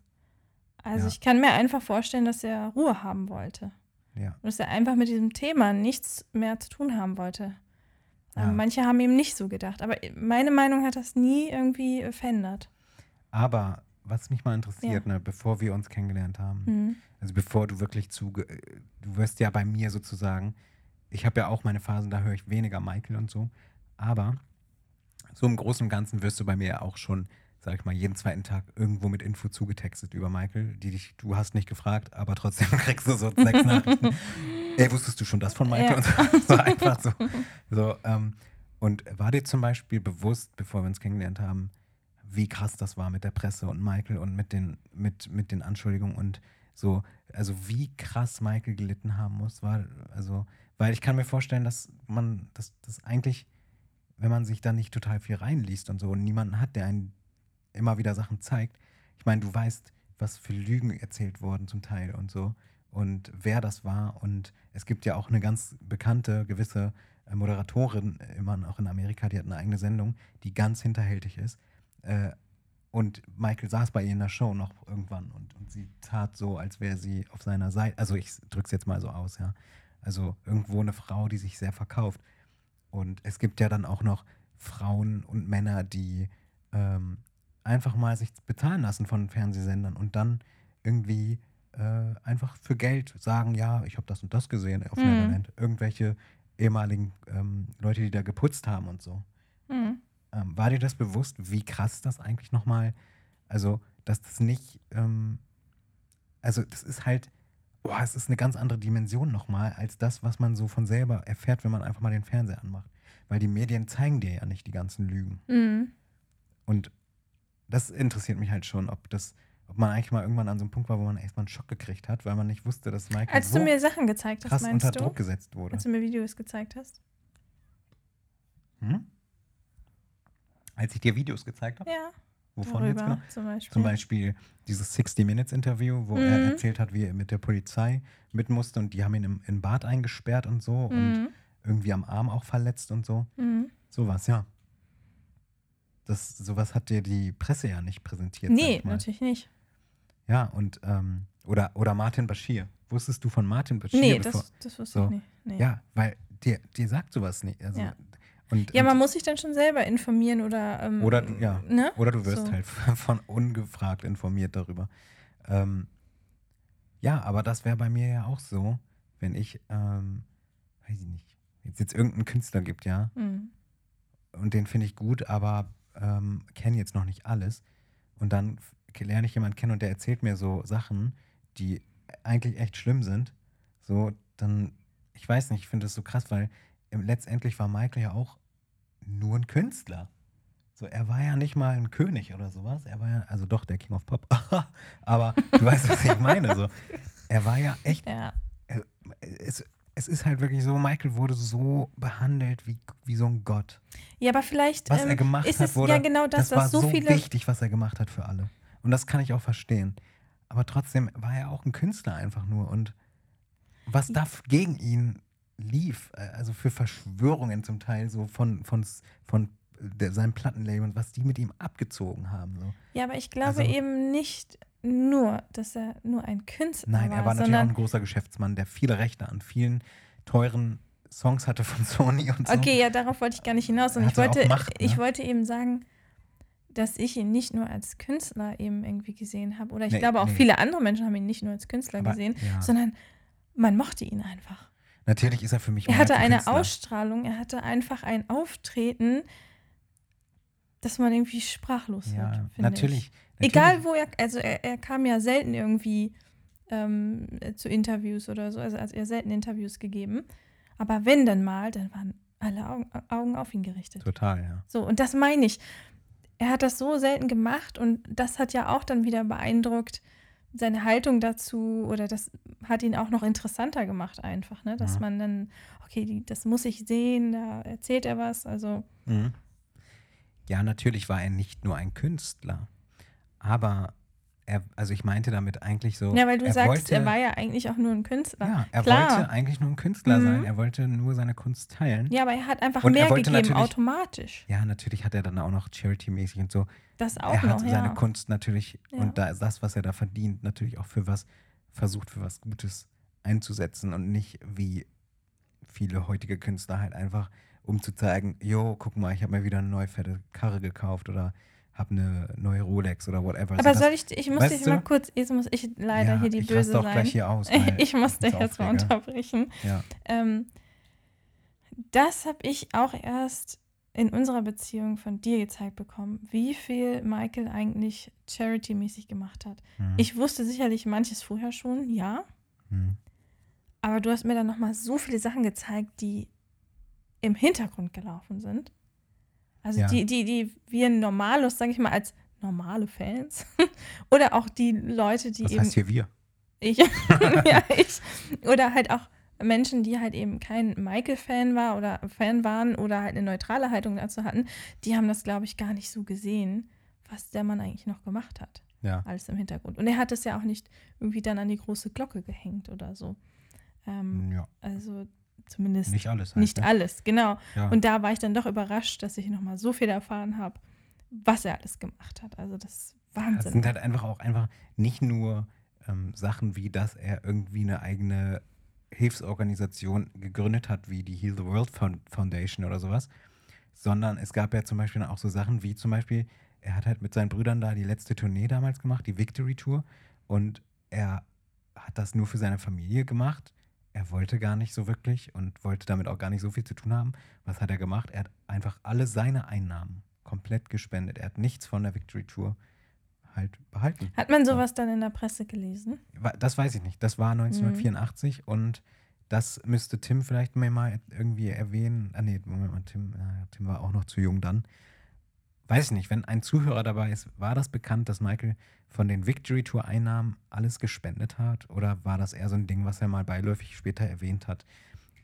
Also Ja. ich kann mir einfach vorstellen, dass er Ruhe haben wollte. Ja. ja. Und dass er einfach mit diesem Thema nichts mehr zu tun haben wollte. Ja. Ähm, manche haben eben nicht so gedacht. Aber meine Meinung hat das nie irgendwie äh, verändert. Aber was mich mal interessiert, ne, bevor wir uns kennengelernt haben, Mhm. Also bevor du wirklich zu, du wirst ja bei mir sozusagen, ich habe ja auch meine Phasen, da höre ich weniger Michael und so, aber so im Großen und Ganzen wirst du bei mir ja auch schon, sag ich mal, jeden zweiten Tag irgendwo mit Info zugetextet über Michael, die dich, du hast nicht gefragt, aber trotzdem kriegst du so sechs Nachrichten. Ey, wusstest du schon das von Michael? Ja. Und so, so einfach so. so ähm, und war dir zum Beispiel bewusst, bevor wir uns kennengelernt haben, wie krass das war mit der Presse und Michael und mit den, mit, mit den Anschuldigungen und so, also wie krass Michael gelitten haben muss, war, also, weil ich kann mir vorstellen, dass man, dass das eigentlich, wenn man sich da nicht total viel reinliest und so und niemanden hat, der einen immer wieder Sachen zeigt, ich meine, du weißt, was für Lügen erzählt wurden zum Teil und so und wer das war und es gibt ja auch eine ganz bekannte, gewisse äh, Moderatorin, äh, immer auch in Amerika, die hat eine eigene Sendung, die ganz hinterhältig ist. Äh, und Michael saß bei ihr in der Show noch irgendwann und, und sie tat so, als wäre sie auf seiner Seite. Also ich drücke es jetzt mal so aus, ja. Also irgendwo eine Frau, die sich sehr verkauft. Und es gibt ja dann auch noch Frauen und Männer, die ähm, einfach mal sich bezahlen lassen von Fernsehsendern und dann irgendwie äh, einfach für Geld sagen, ja, ich habe das und das gesehen auf Mhm. Neverland. Irgendwelche ehemaligen ähm, Leute, die da geputzt haben und so. Mhm. Ähm, war dir das bewusst, wie krass das eigentlich nochmal, also, dass das nicht, ähm, also, das ist halt, boah, es ist eine ganz andere Dimension nochmal, als das, was man so von selber erfährt, wenn man einfach mal den Fernseher anmacht. Weil die Medien zeigen dir ja nicht die ganzen Lügen. Mhm. Und das interessiert mich halt schon, ob das, ob man eigentlich mal irgendwann an so einem Punkt war, wo man erstmal einen Schock gekriegt hat, weil man nicht wusste, dass Michael Als so du mir Sachen gezeigt hast, meinst unter du? Druck gesetzt wurde. Als du mir Videos gezeigt hast? Hm? Als ich dir Videos gezeigt habe? Ja. Wovon jetzt darüber genau? zum Beispiel. Zum Beispiel dieses 60 Minutes Interview, wo er Mhm. erzählt hat, wie er mit der Polizei mit musste und die haben ihn im, in Bad eingesperrt und so und Mhm. irgendwie am Arm auch verletzt und so. Mhm. Sowas, ja. Das, sowas hat dir die Presse ja nicht präsentiert. Nee, natürlich nicht. Ja, und ähm, oder, oder Martin Bashir. Wusstest du von Martin Bashir? Nee, bevor, das, das wusste so. ich nicht. Nee. Ja, weil dir, dir sagt sowas nicht. Also, Ja. Und, Ja, und, man muss sich dann schon selber informieren oder. Ähm, Oder du- ja. Ne? Oder du wirst So. halt von ungefragt informiert darüber. Ähm, ja, aber das wäre bei mir ja auch so, wenn ich, ähm, weiß ich nicht, jetzt jetzt irgendeinen Künstler gibt, ja, Mhm. und den finde ich gut, aber ähm, kenne jetzt noch nicht alles. Und dann lerne ich jemanden kennen und der erzählt mir so Sachen, die eigentlich echt schlimm sind. So, dann, ich weiß nicht, ich finde das so krass, weil im- letztendlich war Michael ja auch nur ein Künstler. So, er war ja nicht mal ein König oder sowas. Er war ja, also doch, der King of Pop. aber du weißt, was ich meine. So. Er war ja echt Ja. es, es ist halt wirklich so, Michael wurde so behandelt wie, wie so ein Gott. ja, aber vielleicht Was ähm, er gemacht ist hat, es wurde, ja genau das, das war was so, so wichtig, was er gemacht hat für alle. Und das kann ich auch verstehen. Aber trotzdem war er auch ein Künstler einfach nur. Und was da gegen ihn lief, äh, also für Verschwörungen zum Teil, so von, von, von der, seinem Plattenlabel und was die mit ihm abgezogen haben. So. Ja, aber ich glaube Also- eben nicht nur, dass er nur ein Künstler Nein, war, er war natürlich auch ein großer Geschäftsmann, der viele Rechte an vielen teuren Songs hatte von Sony und so. Okay, ja, darauf wollte ich gar nicht hinaus. Und ich wollte, Macht, ne? ich wollte eben sagen, dass ich ihn nicht nur als Künstler eben irgendwie gesehen habe. Oder ich Nee, glaube auch nee. viele andere Menschen haben ihn nicht nur als Künstler Aber, gesehen, ja. sondern man mochte ihn einfach. Natürlich ist er für mich Er hatte ein eine. Ausstrahlung, er hatte einfach ein Auftreten, dass man irgendwie sprachlos wird. Ja, finde natürlich. Ich. Egal natürlich. wo er, also er, er kam ja selten irgendwie ähm, äh, zu Interviews oder so, also, also er hat selten Interviews gegeben. Aber wenn dann mal, dann waren alle Augen, Augen auf ihn gerichtet. Total, ja. So, und das meine ich. Er hat das so selten gemacht und das hat ja auch dann wieder beeindruckt, seine Haltung dazu oder das hat ihn auch noch interessanter gemacht einfach, ne? Dass Ja. man dann, okay, die, das muss ich sehen, da erzählt er was, also Mhm. Ja, natürlich war er nicht nur ein Künstler, aber er, also ich meinte damit eigentlich so. ja, weil du er sagst, wollte, er war ja eigentlich auch nur ein Künstler. Ja, er Klar. wollte eigentlich nur ein Künstler Mhm. sein. Er wollte nur seine Kunst teilen. Ja, aber er hat einfach Und mehr gegeben, automatisch. Ja, natürlich hat er dann auch noch Charity-mäßig und so. Das auch er hat noch, seine ja. Kunst natürlich Ja. und da ist das, was er da verdient, natürlich auch für was versucht, für was Gutes einzusetzen und nicht wie viele heutige Künstler halt einfach, um zu zeigen, jo, guck mal, ich habe mir wieder eine neue fette Karre gekauft oder habe eine neue Rolex oder whatever. Aber so, soll ich, ich muss dich mal kurz, jetzt muss ich leider Ja, hier die ich Böse auch sein. gleich hier aus, ich muss ich dich jetzt mal unterbrechen. Ja, Ähm, das habe ich auch erst in unserer Beziehung von dir gezeigt bekommen, wie viel Michael eigentlich charity-mäßig gemacht hat. mhm. Ich wusste sicherlich manches vorher schon, ja, Mhm. aber du hast mir dann nochmal so viele Sachen gezeigt, die im Hintergrund gelaufen sind. Also Ja. die, die, die wir normalos, sage ich mal, als normale Fans oder auch die Leute, die Was eben heißt hier wir? ich, ja, ich. Oder halt auch Menschen, die halt eben kein Michael-Fan war oder Fan waren oder halt eine neutrale Haltung dazu hatten, die haben das, glaube ich, gar nicht so gesehen, was der Mann eigentlich noch gemacht hat. Ja. Alles im Hintergrund. Und er hat es ja auch nicht irgendwie dann an die große Glocke gehängt oder so. Ähm, ja, also zumindest nicht alles. Halt, nicht ne? alles, genau. Ja. Und da war ich dann doch überrascht, dass ich nochmal so viel erfahren habe, was er alles gemacht hat. Also das ist Das Wahnsinn. sind halt einfach auch einfach nicht nur ähm, Sachen wie, dass er irgendwie eine eigene Hilfsorganisation gegründet hat, wie die Heal the World Found- Foundation oder sowas, sondern es gab ja zum Beispiel auch so Sachen wie zum Beispiel, er hat halt mit seinen Brüdern da die letzte Tournee damals gemacht, die Victory Tour, und er hat das nur für seine Familie gemacht. Er wollte gar nicht so wirklich und wollte damit auch gar nicht so viel zu tun haben. Was hat er gemacht? Er hat einfach alle seine Einnahmen komplett gespendet. Er hat nichts von der Victory Tour halt behalten. Hat man sowas dann in der Presse gelesen? Das weiß ich nicht. Das war 1984 und das müsste Tim vielleicht mir mal irgendwie erwähnen. Ah, nee, Moment mal, Tim, äh, Tim war auch noch zu jung dann. Weiß ich nicht, wenn ein Zuhörer dabei ist, war das bekannt, dass Michael von den Victory Tour Einnahmen alles gespendet hat? Oder war das eher so ein Ding, was er mal beiläufig später erwähnt hat?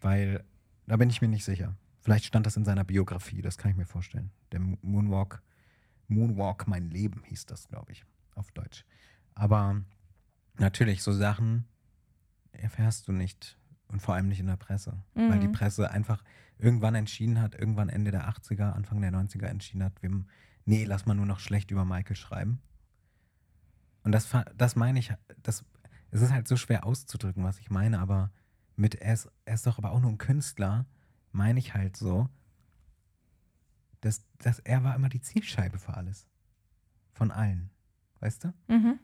Weil, da bin ich mir nicht sicher. Vielleicht stand das in seiner Biografie, das kann ich mir vorstellen. Der Mo- Moonwalk, Moonwalk, mein Leben hieß das, glaube ich, auf Deutsch. Aber natürlich, so Sachen erfährst du nicht und vor allem nicht in der Presse, weil die Mhm. Presse einfach irgendwann entschieden hat, irgendwann Ende der 80er, Anfang der 90er entschieden hat, wir, nee, lass mal nur noch schlecht über Michael schreiben. Und das, das meine ich, das, es ist halt so schwer auszudrücken, was ich meine, aber mit, er ist, er ist doch aber auch nur ein Künstler, meine ich halt so, dass, dass er war immer die Zielscheibe für alles. Von allen. Weißt du? Mhm.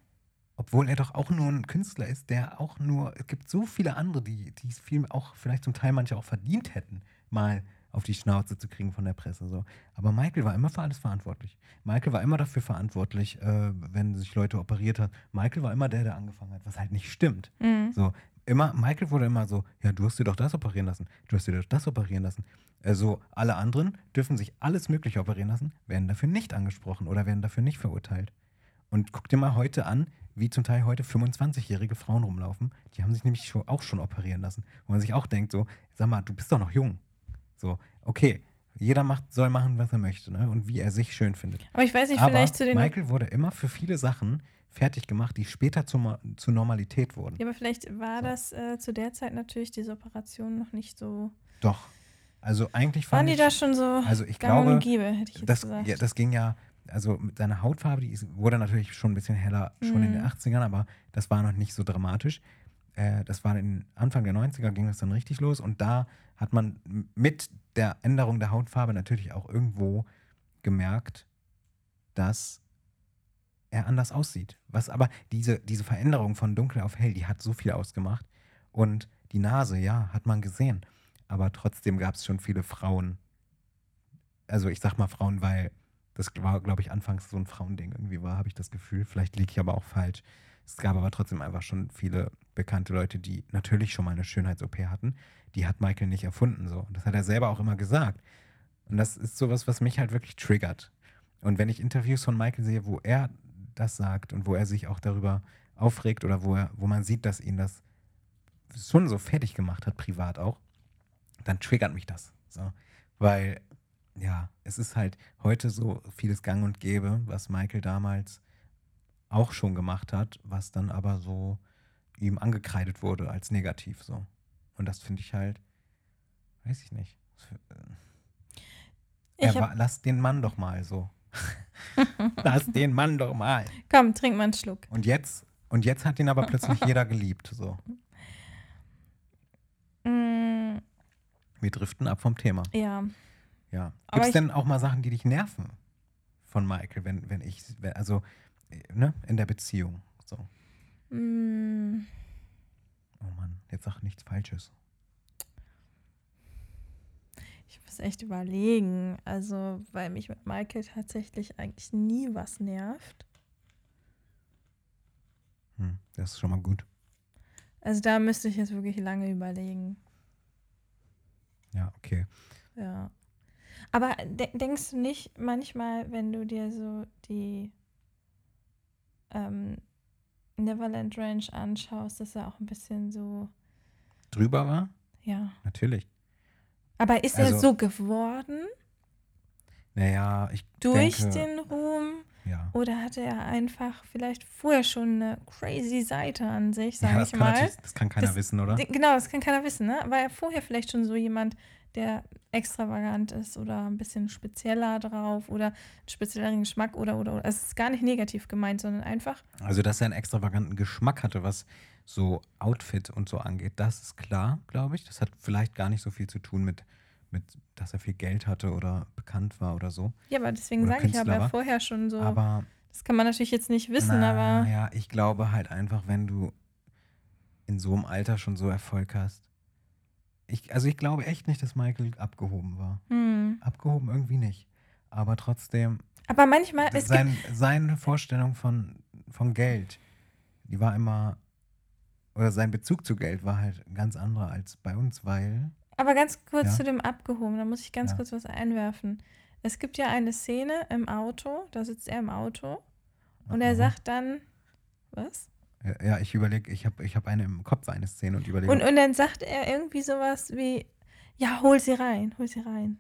Obwohl er doch auch nur ein Künstler ist, der auch nur, es gibt so viele andere, die, die es viel auch vielleicht zum Teil manche auch verdient hätten, mal auf die Schnauze zu kriegen von der Presse. So. Aber Michael war immer für alles verantwortlich. Michael war immer dafür verantwortlich, äh, wenn sich Leute operiert hat. Michael war immer der, der angefangen hat, was halt nicht stimmt. Mhm. So, immer, Michael wurde immer so, ja, du hast dir doch das operieren lassen, du hast dir doch das operieren lassen. Also alle anderen dürfen sich alles Mögliche operieren lassen, werden dafür nicht angesprochen oder werden dafür nicht verurteilt. Und guck dir mal heute an, wie zum Teil heute 25-jährige Frauen rumlaufen. Die haben sich nämlich auch schon operieren lassen. Wo man sich auch denkt, so, sag mal, du bist doch noch jung. So, okay, jeder macht, soll machen, was er möchte, ne? Und wie er sich schön findet. Aber ich weiß nicht, Aber vielleicht zu den. Michael wurde immer für viele Sachen fertig gemacht, die später zur, zur Normalität wurden. Ja, aber vielleicht war So. das äh, zu der Zeit natürlich diese Operation noch nicht so. Doch. Also eigentlich Waren fand die ich, da schon so also ich glaube, gäbe, hätte ich jetzt das, gesagt. ja, das ging ja, also mit seiner Hautfarbe, die wurde natürlich schon ein bisschen heller, schon in den Mhm. 80ern, aber das war noch nicht so dramatisch. Äh, das war in Anfang der 90er ging das dann richtig los und da hat man mit der Änderung der Hautfarbe natürlich auch irgendwo gemerkt, dass er anders aussieht. Was aber diese, diese Veränderung von dunkel auf hell, die hat so viel ausgemacht. Und die Nase, ja, hat man gesehen. Aber trotzdem gab es schon viele Frauen. Also ich sag mal Frauen, weil das war, glaube ich, anfangs so ein Frauending irgendwie war, habe ich das Gefühl. Vielleicht liege ich aber auch falsch. Es gab aber trotzdem einfach schon viele bekannte Leute, die natürlich schon mal eine Schönheits-OP hatten. Die hat Michael nicht erfunden so. Das hat er selber auch immer gesagt. Und das ist sowas, was mich halt wirklich triggert. Und wenn ich Interviews von Michael sehe, wo er das sagt und wo er sich auch darüber aufregt oder wo, er, wo man sieht, dass ihn das schon so fertig gemacht hat, privat auch, dann triggert mich das. So. Weil, ja, es ist halt heute so vieles Gang und Gäbe, was Michael damals auch schon gemacht hat, was dann aber so ihm angekreidet wurde als negativ so. Und das finde ich halt, weiß ich nicht. ich Er hab, war, lass den Mann doch mal so. lass den Mann doch mal. komm, trink mal einen Schluck. Und jetzt, und jetzt hat ihn aber plötzlich jeder geliebt. So. Mm, Wir driften ab vom Thema. ja. Ja. Gibt es ich- denn auch mal Sachen, die dich nerven von Michael, wenn, wenn ich, also, äh, ne, in der Beziehung. So. Mm, Oh Mann, jetzt sag nichts Falsches. Ich muss echt überlegen. Also, weil mich mit Michael tatsächlich eigentlich nie was nervt. Hm, das ist schon mal gut. Also, da müsste ich jetzt wirklich lange überlegen. Ja, okay. Ja. Aber de denkst du nicht manchmal, wenn du dir so die ähm, Neverland Ranch anschaust, dass er auch ein bisschen so, Drüber war? ja. Natürlich. Aber ist er Also- so geworden Naja, ich durch denke, den Ruhm ja. oder hatte er einfach vielleicht vorher schon eine crazy Seite an sich, ja sage das, ich kann mal? das kann keiner Das- wissen, oder? Genau, das kann keiner wissen, ne? War er vorher vielleicht schon so jemand, der extravagant ist oder ein bisschen spezieller drauf oder einen spezielleren Geschmack oder oder oder. Es ist gar nicht negativ gemeint, sondern einfach, Also, dass er einen extravaganten Geschmack hatte, was so Outfit und so angeht, das ist klar, glaube ich. Das hat vielleicht gar nicht so viel zu tun mit, mit, dass er viel Geld hatte oder bekannt war oder so. ja, aber deswegen sage ich, aber er war. vorher schon so. Aber das kann man natürlich jetzt nicht wissen, aber ja, ich glaube halt einfach, wenn du in so einem Alter schon so Erfolg hast. Ich, also ich glaube echt nicht, dass Michael abgehoben war. hm. Abgehoben irgendwie nicht. Aber trotzdem, aber manchmal gibt, sein, seine Vorstellung von, von Geld, die war immer, oder sein Bezug zu Geld war halt ganz anderer als bei uns, weil, aber ganz kurz Ja. zu dem abgehoben, da muss ich ganz Ja. kurz was einwerfen. Es gibt ja eine Szene im Auto, da sitzt er im Auto und er Aha. sagt dann was? Ja, ja, ich überlege, ich habe ich hab eine im Kopf, eine Szene und überlege. Und, und dann sagt er irgendwie sowas wie, ja, hol sie rein, hol sie rein.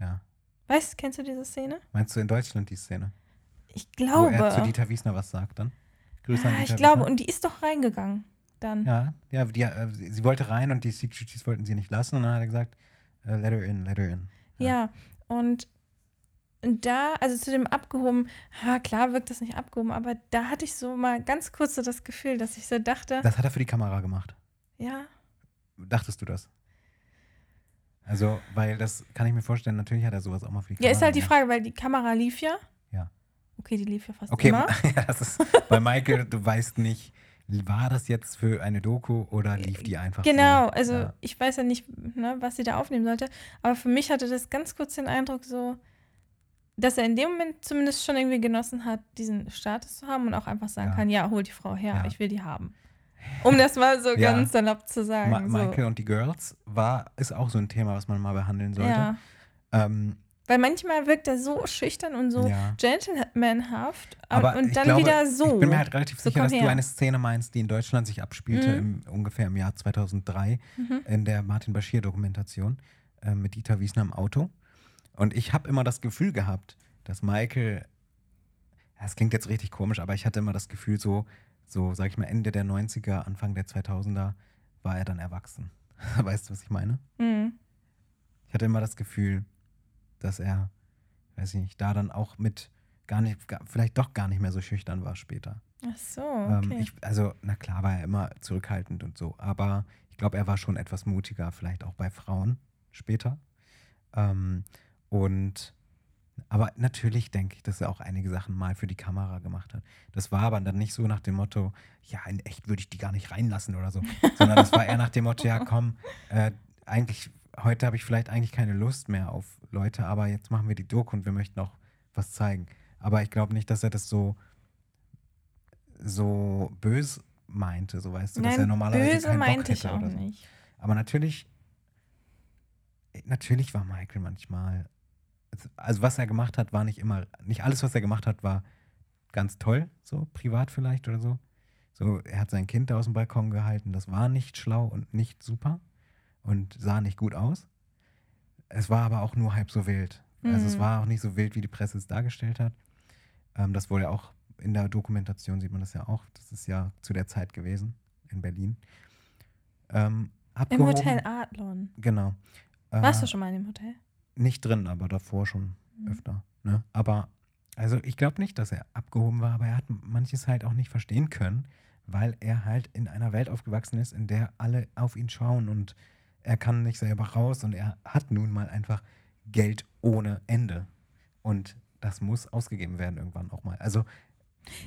ja. Weißt, kennst du diese Szene? Meinst du in Deutschland die Szene? Ich Wo glaube. er zu Dieter Wiesner was sagt dann? Grüße an ah, Dieter ich glaube, Wiesner. und die ist doch reingegangen dann. Ja, ja die, äh, sie, wollte rein und die Securities wollten sie nicht lassen und dann hat er gesagt, äh, let her in, let her in. Ja, und da, also zu dem abgehoben, ha, klar wirkt das nicht abgehoben, aber da hatte ich so mal ganz kurz so das Gefühl, dass ich so dachte, Das hat er für die Kamera gemacht. ja, Dachtest du das? Also, weil das kann ich mir vorstellen, natürlich hat er sowas auch mal für die ja, Kamera ist halt die. Frage, weil die Kamera lief ja. Ja. Okay, die lief ja fast Okay, immer. ja, das ist bei Michael, du weißt nicht, war das jetzt für eine Doku oder lief die einfach Genau, so? also Ja. ich weiß ja nicht, ne, was sie da aufnehmen sollte, aber für mich hatte das ganz kurz den Eindruck so, dass er in dem Moment zumindest schon irgendwie genossen hat, diesen Status zu haben und auch einfach sagen Ja. kann, ja, hol die Frau her, Ja. ich will die haben. Um das mal so Ja. ganz salopp zu sagen. Ma so. Michael und die Girls war, ist auch so ein Thema, was man mal behandeln sollte. Ähm, weil manchmal wirkt er so schüchtern und so gentlemanhaft Aber und dann glaube, wieder so. Ich bin mir halt relativ So, sicher, dass du her. eine Szene meinst, die in Deutschland sich abspielte, Mhm. im, ungefähr im Jahr 2003, Mhm. in der Martin Bashir-Dokumentation äh, mit Dieter Wiesner im Auto. Und ich habe immer das Gefühl gehabt, dass Michael, ja, es klingt jetzt richtig komisch, aber ich hatte immer das Gefühl, so, so sag ich mal, Ende der 90er, Anfang der 2000er war er dann erwachsen. weißt du, was ich meine? Mhm. Ich hatte immer das Gefühl, dass er, weiß ich nicht, da dann auch mit gar nicht, vielleicht doch gar nicht mehr so schüchtern war später. Ach so, Ähm, okay. ich, also, na klar war er immer zurückhaltend und so, aber ich glaube, er war schon etwas mutiger, vielleicht auch bei Frauen später. Ähm, und aber natürlich denke ich, dass er auch einige Sachen mal für die Kamera gemacht hat. Das war aber dann nicht so nach dem Motto, ja, in echt würde ich die gar nicht reinlassen oder so, sondern das war eher nach dem Motto, ja, komm, äh, eigentlich, heute habe ich vielleicht eigentlich keine Lust mehr auf Leute, aber jetzt machen wir die Doku und wir möchten auch was zeigen. Aber ich glaube nicht, dass er das so, so bös meinte, so weißt du, dass er Nein, normalerweise böse keinen Bock meinte ich hätte auch oder so. nicht. Aber natürlich, natürlich war Michael manchmal, also was er gemacht hat, war nicht immer, nicht alles, was er gemacht hat, war ganz toll, so privat vielleicht oder so. So, er hat sein Kind da aus dem Balkon gehalten, das war nicht schlau und nicht super und sah nicht gut aus. Es war aber auch nur halb so wild. Also es Mhm. war auch nicht so wild, wie die Presse es dargestellt hat. Ähm, das wurde ja auch in der Dokumentation sieht man das ja auch. Das ist ja zu der Zeit gewesen in Berlin. Ähm, Im Hotel Adlon. Genau. Warst Äh, du schon mal in dem Hotel? Nicht drin, aber davor schon Mhm. öfter. Ne? Aber, also ich glaube nicht, dass er abgehoben war, aber er hat manches halt auch nicht verstehen können, weil er halt in einer Welt aufgewachsen ist, in der alle auf ihn schauen und er kann nicht selber raus und er hat nun mal einfach Geld ohne Ende. Und das muss ausgegeben werden irgendwann auch mal. Also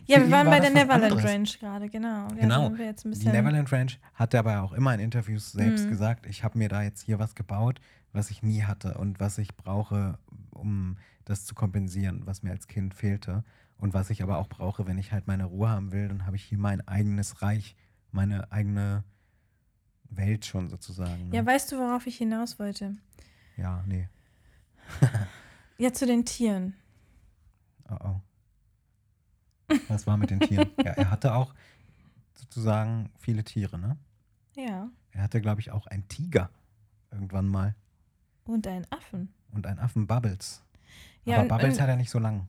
Ja, wir waren war bei der Neverland. Ranch gerade, genau. Ja, Genau. da sind wir jetzt ein Die Neverland Ranch hat er aber auch immer in Interviews selbst Mhm. gesagt, ich habe mir da jetzt hier was gebaut, was ich nie hatte und was ich brauche, um das zu kompensieren, was mir als Kind fehlte. Und was ich aber auch brauche, wenn ich halt meine Ruhe haben will, dann habe ich hier mein eigenes Reich, meine eigene Welt schon sozusagen. Ne? Ja, weißt du, worauf ich hinaus wollte? ja, nee. Ja, zu den Tieren. Oh oh. Was war mit den Tieren? ja, er hatte auch sozusagen viele Tiere, ne? Ja. Er hatte, glaube ich, auch einen Tiger irgendwann mal. Und einen Affen. Und einen Affen Bubbles. Ja, aber und- Bubbles und- hat er nicht so lang.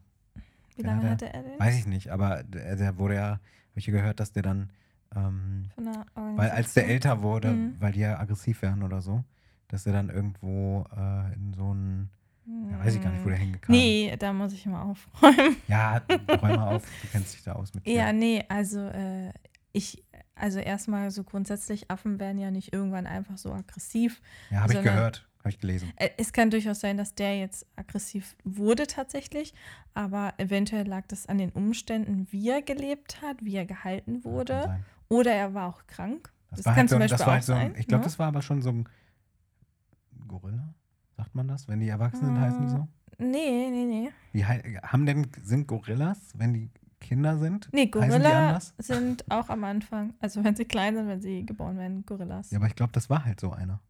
Wie Den lange hat hatte er denn? Weiß ich nicht, aber der, der wurde ja, habe ich gehört, dass der dann, ähm, weil als der älter wurde, Mhm. weil die ja aggressiv werden oder so, dass er dann irgendwo äh, in so einen, ja, weiß ich gar nicht, wo der hingekam. Nee, da muss ich mal aufräumen. Ja, räum mal auf, du kennst dich da aus mit Ja, Tieren. nee, also äh, ich, also erstmal so grundsätzlich, Affen werden ja nicht irgendwann einfach so aggressiv. Ja, habe ich gehört, habe ich gelesen. Äh, Es kann durchaus sein, dass der jetzt aggressiv wurde tatsächlich, aber eventuell lag das an den Umständen, wie er gelebt hat, wie er gehalten wurde. Oder er war auch krank. Das, Das war kann halt so, zum Beispiel auch halt so ein, sein, ich glaube, ne? das war aber schon so ein Gorilla, sagt man das, wenn die erwachsen sind, heißen die so? Nee, nee, nee. Wie haben denn, sind Gorillas, wenn die Kinder sind? Nee, Heißen die Gorilla anders? sind auch am Anfang, also wenn sie klein sind, wenn sie geboren werden, Gorillas. Ja, aber ich glaube, das war halt so einer.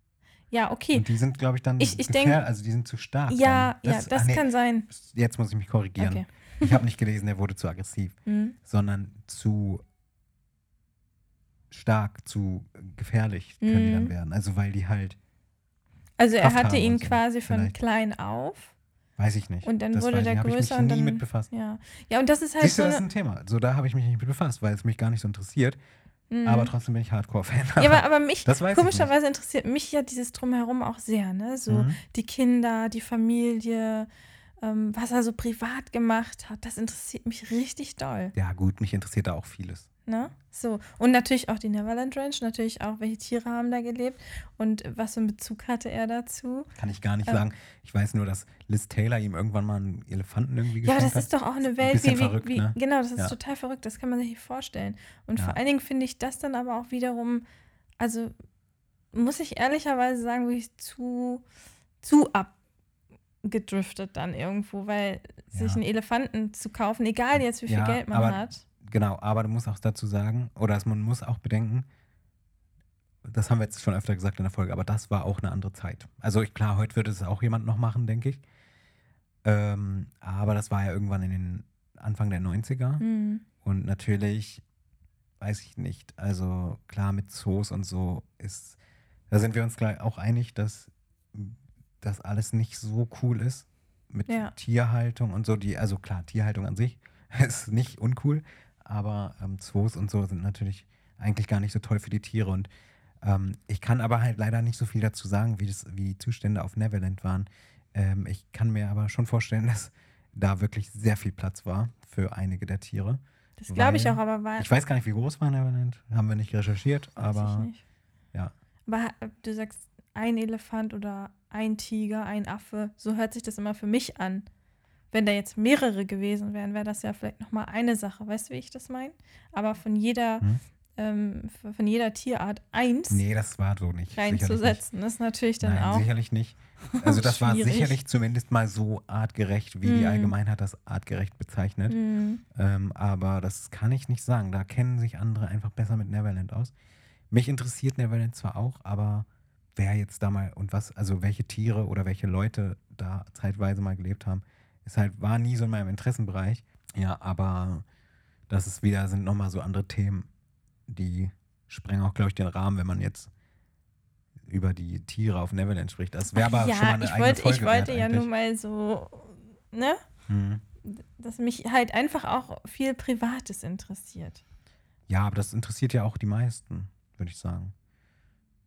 Ja, okay. Und die sind, glaube ich, dann Ich- ich denk- also die sind zu stark. Ja, dann. ja, das ah, nee, kann sein. Jetzt muss ich mich korrigieren. Okay. Ich habe nicht gelesen, er wurde zu aggressiv, Mhm. sondern zu stark, zu gefährlich können die dann Mhm. werden. Also weil die halt, Also er hatte ihn so, quasi von vielleicht. klein auf. weiß ich nicht. Und dann das wurde der größer mich und nie dann- mit befasst. Ja. Ja, und das ist halt Siehst du, so das ist eine. ein Thema. So, da habe ich mich nicht mit befasst, weil es mich gar nicht so interessiert. Mhm. Aber trotzdem bin ich Hardcore-Fan. Ja, aber, aber mich, komischerweise interessiert mich ja dieses Drumherum auch sehr, ne? So Mhm. die Kinder, die Familie, ähm, was er so privat gemacht hat, das interessiert mich richtig doll, Ja, gut, mich interessiert da auch vieles. ne? So. Und natürlich auch die Neverland Ranch, natürlich auch, welche Tiere haben da gelebt und was für einen Bezug hatte er dazu. Kann ich gar nicht Ähm. sagen. Ich weiß nur, dass Liz Taylor ihm irgendwann mal einen Elefanten irgendwie Ja, geschenkt das hat. ist doch auch eine Ein Welt, bisschen wie, wie, verrückt, wie ne? genau, das ist Ja. total verrückt, das kann man sich nicht vorstellen. Und Ja. vor allen Dingen finde ich das dann aber auch wiederum, also muss ich ehrlicherweise sagen, wirklich zu, zu abgedriftet dann irgendwo, weil sich Ja. einen Elefanten zu kaufen, egal jetzt wie viel Ja, Geld man aber- hat. Genau, aber du musst auch dazu sagen, oder man muss auch bedenken, das haben wir jetzt schon öfter gesagt in der Folge, aber das war auch eine andere Zeit. Also ich, klar, heute würde es auch jemand noch machen, denke ich. Ähm, aber das war ja irgendwann in den Anfang der 90er. Hm. Und natürlich, weiß ich nicht, also klar mit Zoos und so ist, da sind wir uns gleich auch einig, dass das alles nicht so cool ist mit Ja. Tierhaltung und so. Die, also klar, Tierhaltung an sich ist nicht uncool, aber ähm, Zoos und so sind natürlich eigentlich gar nicht so toll für die Tiere. Und ähm, ich kann aber halt leider nicht so viel dazu sagen, wie, das, wie die Zustände auf Neverland waren. Ähm, ich kann mir aber schon vorstellen, dass da wirklich sehr viel Platz war für einige der Tiere. Das glaube ich Weil- auch, aber war. Ich weiß gar nicht, wie groß war Neverland. Haben wir nicht recherchiert, weiß aber ich nicht. ja. Aber ha- du sagst ein Elefant oder ein Tiger, ein Affe, so hört sich das immer für mich an. Wenn da jetzt mehrere gewesen wären, wäre das ja vielleicht nochmal eine Sache. Weißt du, wie ich das meine? Aber von jeder, Hm. ähm, von jeder Tierart eins Nee, das war so nicht. Reinzusetzen, ist natürlich dann Nein, auch. sicherlich nicht. Also das war sicherlich zumindest mal so artgerecht, wie die Mhm. Allgemeinheit das artgerecht bezeichnet. Hm. Ähm, aber das kann ich nicht sagen. Da kennen sich andere einfach besser mit Neverland aus. Mich interessiert Neverland zwar auch, aber wer jetzt da mal und was, also welche Tiere oder welche Leute da zeitweise mal gelebt haben, ist halt, war nie so in meinem Interessenbereich. Ja, aber das ist wieder, sind nochmal so andere Themen, die sprengen auch, glaube ich, den Rahmen, wenn man jetzt über die Tiere auf Neverland spricht. Das wäre aber ja, schon mal eine ich eigene wollte, Folge ich wollte ja eigentlich. nur mal so, ne? Mhm. Dass mich halt einfach auch viel Privates interessiert. Ja, aber das interessiert ja auch die meisten, würde ich sagen.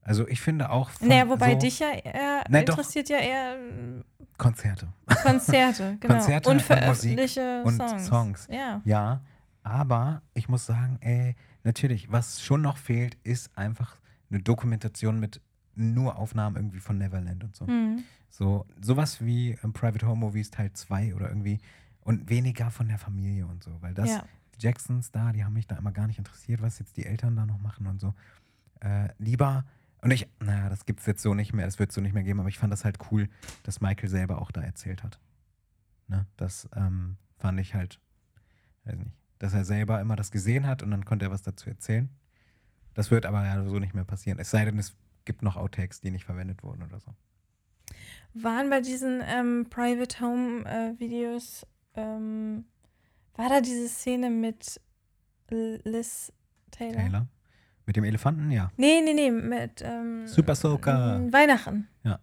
Also ich finde auch von Naja, wobei so dich ja eher doch. interessiert ja eher ähm, Konzerte Konzerte, genau. Konzerte und und veröffentlichte und Songs. Songs. Ja. Ja, aber ich muss sagen, ey, natürlich, was schon noch fehlt, ist einfach eine Dokumentation mit nur Aufnahmen irgendwie von Neverland und so. Hm. So sowas wie ähm, Private Home Movies Teil 2 oder irgendwie Und weniger von der Familie und so, weil das, Ja. die Jacksons da, die haben mich da immer gar nicht interessiert, was jetzt die Eltern da noch machen und so. Äh, lieber, und ich, naja, das gibt es jetzt so nicht mehr, das wird es so nicht mehr geben, aber ich fand das halt cool, dass Michael selber auch da erzählt hat. Ne? Das ähm, fand ich halt, weiß nicht, dass er selber immer das gesehen hat und dann konnte er was dazu erzählen. Das wird aber ja so nicht mehr passieren. Es sei denn, es gibt noch Outtakes, die nicht verwendet wurden oder so. Waren bei diesen ähm, Private Home äh, Videos, ähm, war da diese Szene mit Liz Taylor? Taylor. Mit dem Elefanten, ja. Nee, nee, nee, mit ähm, Super Soaker. Weihnachten. Ja,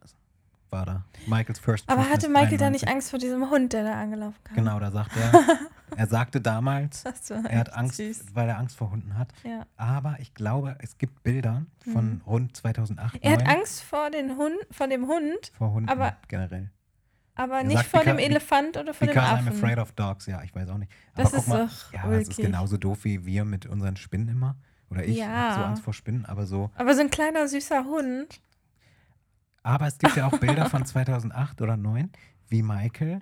war da. Michaels First Aber Christmas hatte Michael da nicht 91. Angst vor diesem Hund, der da angelaufen kam? Genau, da sagt er, er sagte damals, Das er hat Angst, süß. weil er Angst vor Hunden hat. Ja. Aber ich glaube, es gibt Bilder von Mhm. rund 2008, Er hat 9 Angst vor, den Hund, vor dem Hund, vor Hunden aber- generell. aber Er nicht sagt, vor dem Elefant oder vor dem Because I'm Affen. afraid of dogs. Ja, ich weiß auch nicht. Das aber ist guck mal, doch ja, das ist genauso doof wie wir mit unseren Spinnen immer. Oder ich Ja. hab so Angst vor Spinnen, aber so. Aber so ein kleiner süßer Hund. Aber es gibt ja auch Bilder von 2008 oder 2009, wie Michael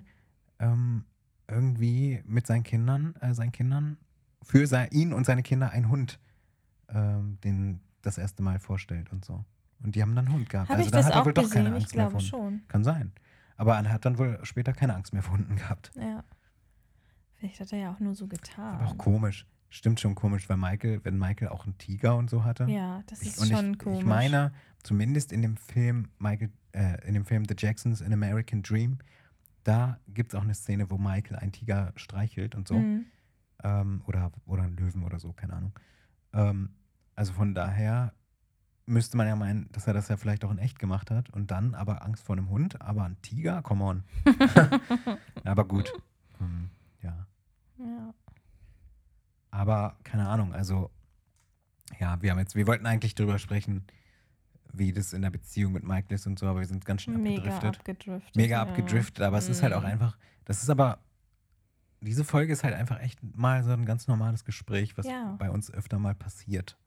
ähm, irgendwie mit seinen Kindern, äh, seinen Kindern, für sein, ihn und seine Kinder einen Hund ähm, den das erste Mal vorstellt und so. Und die haben dann einen Hund gehabt. Habe also da das hat er wohl doch keine gesehen? Ich Angst mehr schon. Kann sein. Aber er hat dann wohl später keine Angst mehr vor Hunden gehabt. Ja. Vielleicht hat er ja auch nur so getan. Aber auch komisch. Stimmt schon komisch, weil Michael, wenn Michael auch einen Tiger und so hatte. Ja, das Ich, ist und schon ich, komisch. ich meine, zumindest in dem Film Michael, äh, in dem Film The Jacksons in American Dream, da gibt es auch eine Szene, wo Michael einen Tiger streichelt und so. Mhm. Ähm, oder, oder einen Löwen oder so, keine Ahnung. Ähm, also von daher müsste man ja meinen, dass er das ja vielleicht auch in echt gemacht hat und dann aber Angst vor einem Hund, aber ein Tiger, come on. aber gut. Ähm, ja. Ja. Aber keine Ahnung, also ja, wir haben jetzt, wir wollten eigentlich darüber sprechen, wie das in der Beziehung mit Michael ist und so, aber wir sind ganz schön Mega abgedriftet. abgedriftet. Mega ja. abgedriftet, aber es ist halt auch Mhm. einfach, das ist aber, diese Folge ist halt einfach echt mal so ein ganz normales Gespräch, was Ja. bei uns öfter mal passiert.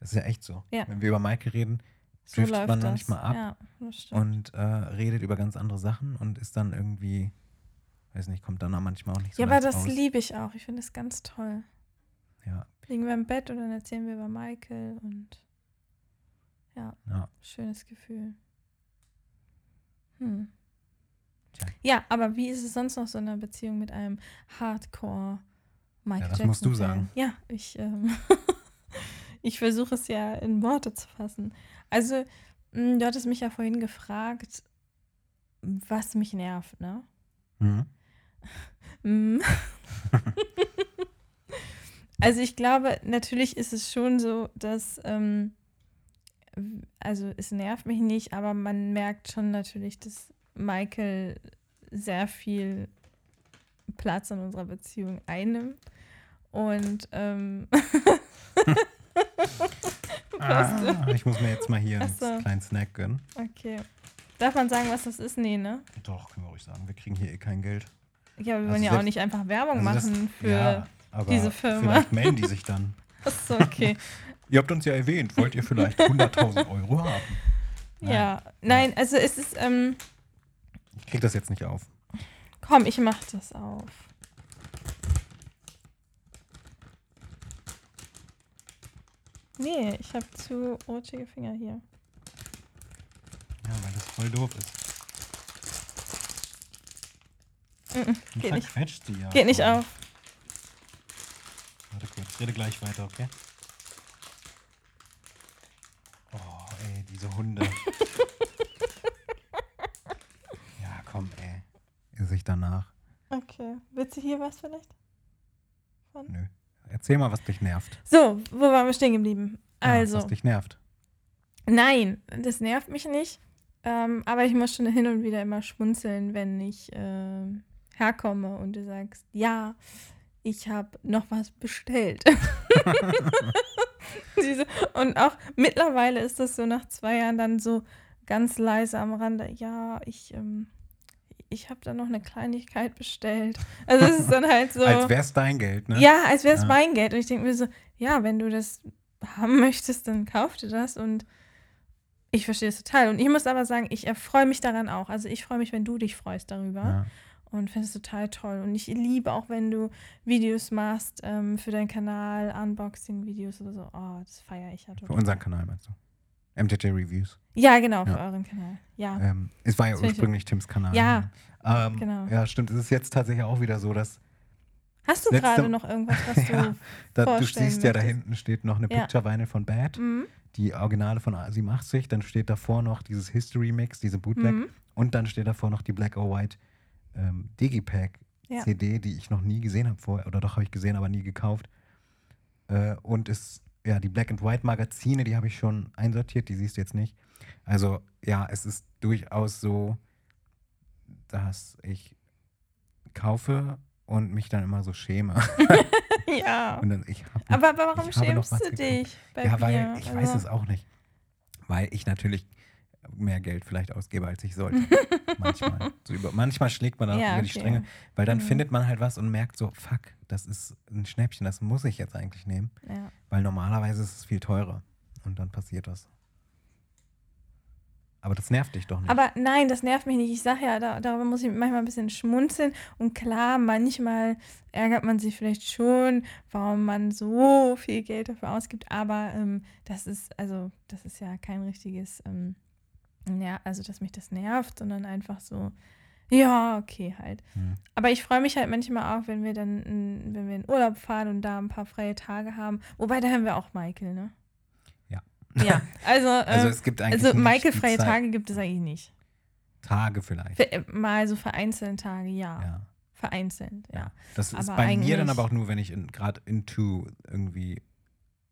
Das ist ja echt so. Ja. Wenn wir über Michael reden So driftet läuft man das. manchmal ab und äh, redet über ganz andere Sachen und ist dann irgendwie, weiß nicht, kommt dann auch manchmal auch nicht so ja, aber das raus. liebe ich auch. Ich finde das ganz toll. Ja, Liegen wir im Bett und dann erzählen wir über Michael und ja, ja. schönes Gefühl. Hm. Tja. Ja, aber wie ist es sonst noch so in einer Beziehung mit einem Hardcore Michael Ja, das Jackson? musst du sagen. Ja, ich, ähm, ich versuche es ja in Worte zu fassen. Also, mh, du hattest mich ja vorhin gefragt, was mich nervt, ne? Mhm. Mm. also ich glaube, natürlich ist es schon so, dass, ähm, also es nervt mich nicht, aber man merkt schon natürlich, dass Michael sehr viel Platz in unserer Beziehung einnimmt. Und ähm, Ah, ich muss mir jetzt mal hier Ach einen so. kleinen Snack gönnen. okay. Darf man sagen, was das ist? Nee, ne? Doch, können wir ruhig sagen. Wir kriegen hier eh kein Geld. Ja, wir Also wollen ja auch nicht einfach Werbung Also das- machen für. ja, diese Firma. Vielleicht melden die sich dann. Achso, okay. Ihr habt uns ja erwähnt, wollt ihr vielleicht 100.000 Euro haben? Nein. ja, nein, also es ist, ähm, Ich krieg das jetzt nicht auf. komm, ich mach das auf. Nee, ich habe zu rutschige Finger hier. Ja, weil das voll doof ist. Mhm, Und geht nicht. zerquetscht sie ja. Geht nicht auf. Warte kurz, rede gleich weiter, okay? Oh, ey, diese Hunde. ja, komm, ey. Ihr sich danach. Okay. Willst du hier was vielleicht? Von? Nö. Erzähl mal, was dich nervt. So, wo waren wir stehen geblieben? Ja, Also, Was dich nervt. nein, das nervt mich nicht. Ähm, aber ich muss schon hin und wieder immer schmunzeln, wenn ich ähm, herkomme und du sagst, ja, ich habe noch was bestellt. Und auch mittlerweile ist das so nach zwei Jahren dann so ganz leise am Rande, ja, ich, ähm, ich habe da noch eine Kleinigkeit bestellt. Also es ist dann halt so. Als wär's dein Geld, ne? Ja, als wäre es Ja. mein Geld. Und ich denke mir so, ja, wenn du das haben möchtest, dann kauf dir das. Und ich verstehe es total. Und ich muss aber sagen, ich erfreue mich daran auch. Also ich freue mich, wenn du dich freust darüber. Ja. Und finde es total toll. Und ich liebe auch, wenn du Videos machst ähm, für deinen Kanal, Unboxing-Videos oder so. Oh, das feiere ich ja total. Für unseren Kanal meinst du? MTJ Reviews. Ja, genau, für Ja. euren Kanal. Ja. Ähm, es war ja Das ursprünglich Tims Kanal. Ja, Ähm, genau. Ja, stimmt. Es ist jetzt tatsächlich auch wieder so, dass Hast du gerade noch irgendwas, was Ja, du. da, du siehst ja, da hinten steht noch eine Ja. Picture Vinyl von Bad, Mhm. die Originale von 87, dann steht davor noch dieses History Mix, diese Bootleg Mhm. und dann steht davor noch die Black or White ähm, Digipack Ja. CD, die ich noch nie gesehen habe vorher, oder doch habe ich gesehen, aber nie gekauft. Äh, und ist, ja, die Black and White Magazine, die habe ich schon einsortiert, die siehst du jetzt nicht. Also, ja, es ist durchaus so, dass ich kaufe und mich dann immer so schäme. ja. Dann, noch- Aber, warum schämst du dich? Ja, weil Bier? ich Also- weiß es auch nicht. Weil ich natürlich mehr Geld vielleicht ausgebe, als ich sollte. manchmal. So über, manchmal schlägt man dann Ja, über die okay. Stränge, weil dann Mhm. findet man halt was und merkt so, fuck, das ist ein Schnäppchen, das muss ich jetzt eigentlich nehmen. Ja. Weil normalerweise ist es viel teurer. Und dann passiert das. Aber das nervt dich doch nicht. Aber nein, das nervt mich nicht. Ich sage ja, da, darüber muss ich manchmal ein bisschen schmunzeln. Und klar, manchmal ärgert man sich vielleicht schon, warum man so viel Geld dafür ausgibt. Aber ähm, das ist, also, das ist ja kein richtiges, ähm, ja, also, dass mich das nervt, sondern einfach so, ja, okay, halt. Hm. Aber ich freue mich halt manchmal auch, wenn wir dann, mm, wenn wir in Urlaub fahren und da ein paar freie Tage haben. Wobei, da haben wir auch Michael, ne? Ja. Ja, also, also ähm, es gibt eigentlich also Michael freie Zeit- Tage gibt es eigentlich nicht. Tage vielleicht. Für, äh, mal so vereinzelte Tage, ja. Ja. Vereinzelt, ja. Ja. Das ist Aber bei mir dann aber auch nur, wenn ich in- gerade into irgendwie,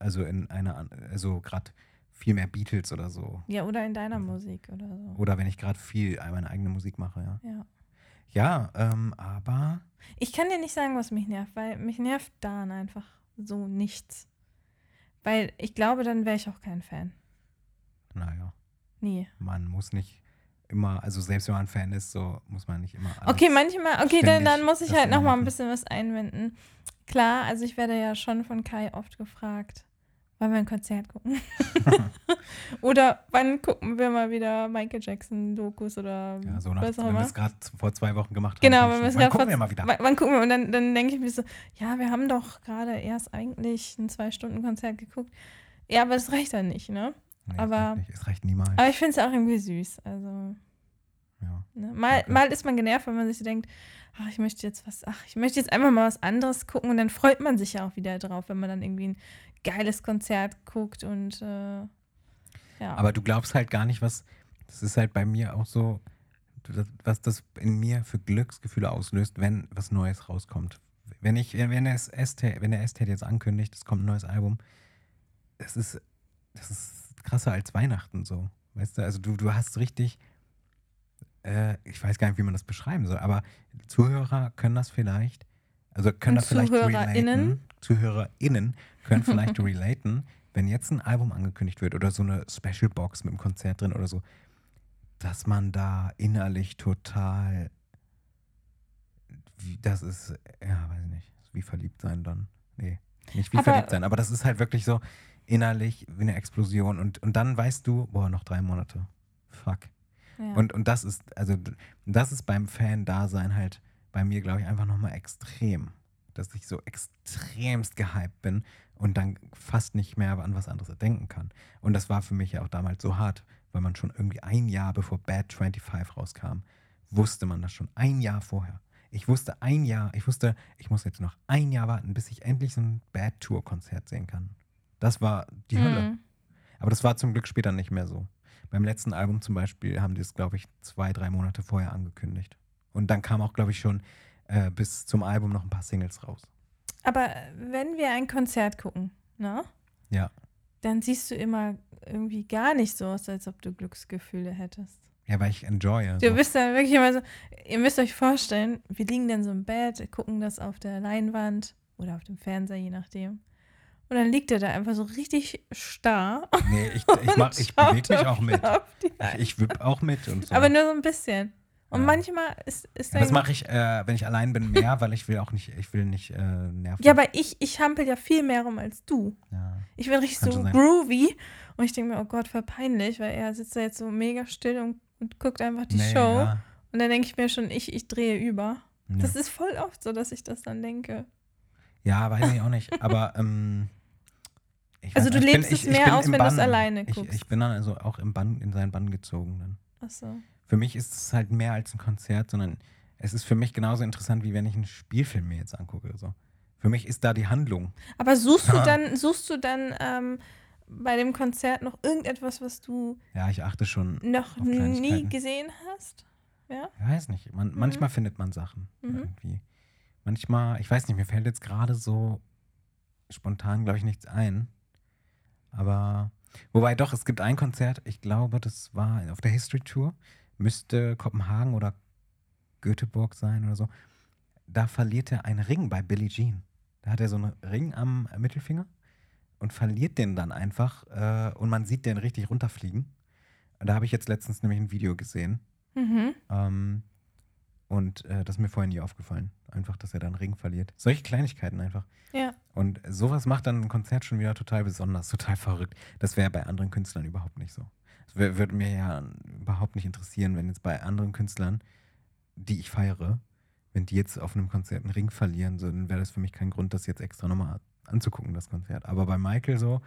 also in einer, also gerade viel mehr Beatles oder so. Ja, oder in deiner Musik oder so. Oder wenn ich gerade viel meine eigene Musik mache, ja. Ja. Ja, ähm, aber Ich kann dir nicht sagen, was mich nervt, weil mich nervt daran einfach so nichts. Weil ich glaube, dann wäre ich auch kein Fan. naja, Nie. man muss nicht immer, also selbst wenn man Fan ist, so muss man nicht immer alles. Okay, manchmal, okay, dann, dann muss ich halt nochmal ein bisschen was einwenden. Klar, also ich werde ja schon von Kai oft gefragt, wollen wir ein Konzert gucken? oder wann gucken wir mal wieder Michael Jackson Dokus oder Ja, so nach, was auch wenn wir immer. es gerade vor zwei Wochen gemacht haben. Genau, dann wenn wir es gerade gucken vor- wir mal wieder. Wann, gucken wir? Und dann, dann denke ich mir so, ja, wir haben doch gerade erst eigentlich ein Zwei-Stunden-Konzert geguckt. Ja, aber das reicht dann nicht, ne? Nee, es aber- reicht nicht. Es reicht niemals. Aber ich finde es auch irgendwie süß. Also, ja. ne? mal, Okay. mal ist man genervt, wenn man sich so denkt, ach, ich möchte jetzt was, ach, ich möchte jetzt einfach mal was anderes gucken und dann freut man sich ja auch wieder drauf, wenn man dann irgendwie ein geiles Konzert guckt und äh, ja. Aber du glaubst halt gar nicht, was, das ist halt bei mir auch so, was das in mir für Glücksgefühle auslöst, wenn was Neues rauskommt. Wenn ich, wenn der Estate, wenn der Estate jetzt ankündigt, es kommt ein neues Album, das ist, das ist krasser als Weihnachten so. Weißt du, also du, du hast richtig, äh, ich weiß gar nicht, wie man das beschreiben soll, aber Zuhörer können das vielleicht, also können das vielleicht ZuhörerInnen? relaten. ZuhörerInnen können vielleicht relaten, wenn jetzt ein Album angekündigt wird oder so eine Special Box mit einem Konzert drin oder so, dass man da innerlich total, das ist, ja, weiß ich nicht, wie verliebt sein dann. Nee, nicht wie Aber- verliebt sein, aber das ist halt wirklich so innerlich wie eine Explosion und, und dann weißt du, boah, noch drei Monate. Fuck. ja. Und, und das ist, also das ist beim Fan-Dasein halt bei mir, glaube ich, einfach nochmal extrem. Dass ich so extremst gehypt bin und dann fast nicht mehr an was anderes denken kann. Und das war für mich ja auch damals so hart, weil man schon irgendwie ein Jahr bevor Bad 25 rauskam, wusste man das schon. Ein Jahr vorher. Ich wusste ein Jahr, ich wusste, ich muss jetzt noch ein Jahr warten, bis ich endlich so ein Bad Tour-Konzert sehen kann. Das war die Hölle. Mhm. Aber das war zum Glück später nicht mehr so. Beim letzten Album zum Beispiel haben die es, glaube ich, zwei, drei Monate vorher angekündigt. Und dann kam auch, glaube ich, schon äh, bis zum Album noch ein paar Singles raus. Aber wenn wir ein Konzert gucken, ne? Ja. Dann siehst du immer irgendwie gar nicht so aus, als ob du Glücksgefühle hättest. Ja, weil ich enjoye. Du So. bist dann wirklich immer so, ihr müsst euch vorstellen, wir liegen dann so im Bett, gucken das auf der Leinwand oder auf dem Fernseher, je nachdem. Und dann liegt er da einfach so richtig starr. Nee, ich, ich, mach, ich bewege mich auch mit. Ich, ich wipp auch mit und so. Aber nur so ein bisschen. Und Ja. manchmal ist, ist Ja, das dann- mache ich, äh, wenn ich allein bin, mehr, weil ich will auch nicht, ich will nicht äh, nerven. Ja, aber ich, ich hampel ja viel mehr rum als du. Ja. Ich bin richtig Kann so groovy. Und ich denke mir, oh Gott, voll peinlich, weil er sitzt da jetzt so mega still und, und guckt einfach die Nee, Show. Ja. Und dann denke ich mir schon, ich, ich drehe über. Ja. Das ist voll oft so, dass ich das dann denke. Ja, weiß ich auch nicht. Aber ähm, ich Also du ich lebst es mehr bin aus, wenn du's Bann. alleine ich, guckst. Ich bin dann also auch im Bann, in seinen Bann gezogen dann. Achso. Für mich ist es halt mehr als ein Konzert, sondern es ist für mich genauso interessant, wie wenn ich einen Spielfilm mir jetzt angucke. So. Für mich ist da die Handlung. Aber suchst du dann, suchst du dann ähm, bei dem Konzert noch irgendetwas, was du Ja, ich achte schon. noch nie gesehen hast? Ja? Ich weiß nicht. Man, Manchmal findet man Sachen Mhm. irgendwie. Manchmal, ich weiß nicht, mir fällt jetzt gerade so spontan, glaube ich, nichts ein. Aber, wobei doch, es gibt ein Konzert, ich glaube, das war auf der History Tour, müsste Kopenhagen oder Göteborg sein oder so. Da verliert er einen Ring bei Billie Jean. Da hat er so einen Ring am Mittelfinger und verliert den dann einfach äh, und man sieht den richtig runterfliegen. Da habe ich jetzt letztens nämlich ein Video gesehen. Mhm. Ähm, und äh, das ist mir vorher nie aufgefallen. Einfach, dass er dann Ring verliert. Solche Kleinigkeiten einfach. Ja. Und sowas macht dann ein Konzert schon wieder total besonders, total verrückt. Das wäre bei anderen Künstlern überhaupt nicht so. Würde mir ja überhaupt nicht interessieren, wenn jetzt bei anderen Künstlern, die ich feiere, wenn die jetzt auf einem Konzert einen Ring verlieren, so, dann wäre das für mich kein Grund, das jetzt extra nochmal anzugucken, das Konzert. Aber bei Michael so,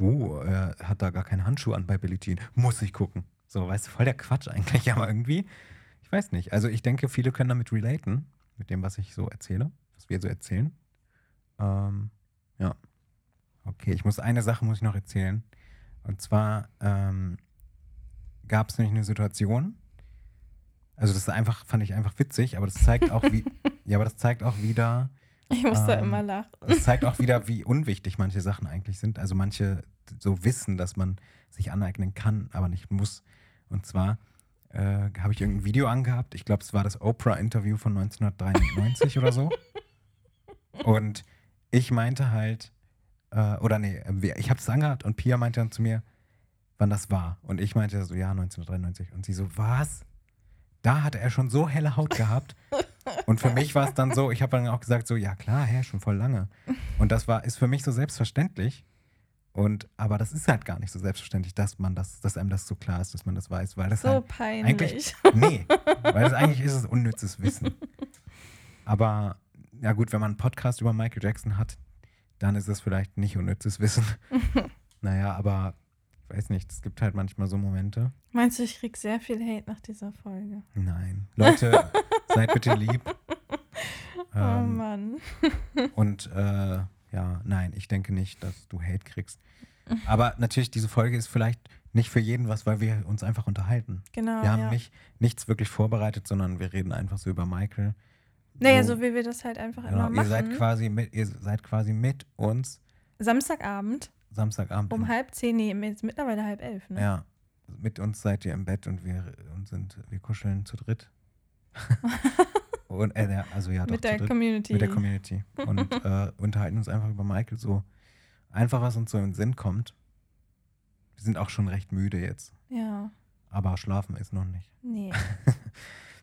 uh, er hat da gar keinen Handschuh an bei Billie Jean, muss ich gucken. So, weißt du, voll der Quatsch eigentlich, aber irgendwie, ich weiß nicht. Also ich denke, viele können damit relaten, mit dem, was ich so erzähle, was wir so erzählen. Ähm, ja. Okay, ich muss eine Sache muss ich noch erzählen. Und zwar ähm, gab es nämlich eine Situation. Also das ist einfach, fand ich einfach witzig, aber das zeigt auch, wie, ja, aber das zeigt auch wieder, Ich muss da Ähm, immer lachen. das zeigt auch wieder, wie unwichtig manche Sachen eigentlich sind. Also manche so wissen, dass man sich aneignen kann, aber nicht muss. Und zwar äh, habe ich irgendein Video angehabt. Ich glaube, es war das Oprah-Interview von 1993 oder so. Und ich meinte halt, äh, oder nee, wir- ich habe es angehabt und Pia meinte dann zu mir, wann das war. Und ich meinte so, ja, 1993. Und sie so, was? Da hatte er schon so helle Haut gehabt. Und für mich war es dann so, ich habe dann auch gesagt, so, ja klar, hä, schon voll lange. Und das war, ist für mich so selbstverständlich. Und, aber das ist halt gar nicht so selbstverständlich, dass man das, dass einem das so klar ist, dass man das weiß, weil das So halt, peinlich. eigentlich- nee, weil das eigentlich ist es unnützes Wissen. Aber, ja gut, wenn man einen Podcast über Michael Jackson hat, dann ist es vielleicht nicht unnützes Wissen. naja, aber ich weiß nicht, es gibt halt manchmal so Momente. Meinst du, ich krieg sehr viel Hate nach dieser Folge? Nein. Leute, seid bitte lieb. oh Ähm, Mann. Und äh, ja, nein, ich denke nicht, dass du Hate kriegst. Aber natürlich, diese Folge ist vielleicht nicht für jeden was, weil wir uns einfach unterhalten. Genau. Wir haben ja. nicht, nichts wirklich vorbereitet, sondern wir reden einfach so über Michael. Naja, so wie wir das halt einfach genau, immer ihr machen. seid quasi mit, ihr seid quasi mit uns Samstagabend Samstagabend. um halb zehn, nee, jetzt mittlerweile halb elf, ne? Ja, mit uns seid ihr im Bett und wir und sind, wir kuscheln zu dritt. und, äh, also ja, doch, Mit der dritt. Community. mit der Community und äh, unterhalten uns einfach über Michael so einfach, was uns so in den Sinn kommt. Wir sind auch schon recht müde jetzt, Ja, aber schlafen ist noch nicht. nee.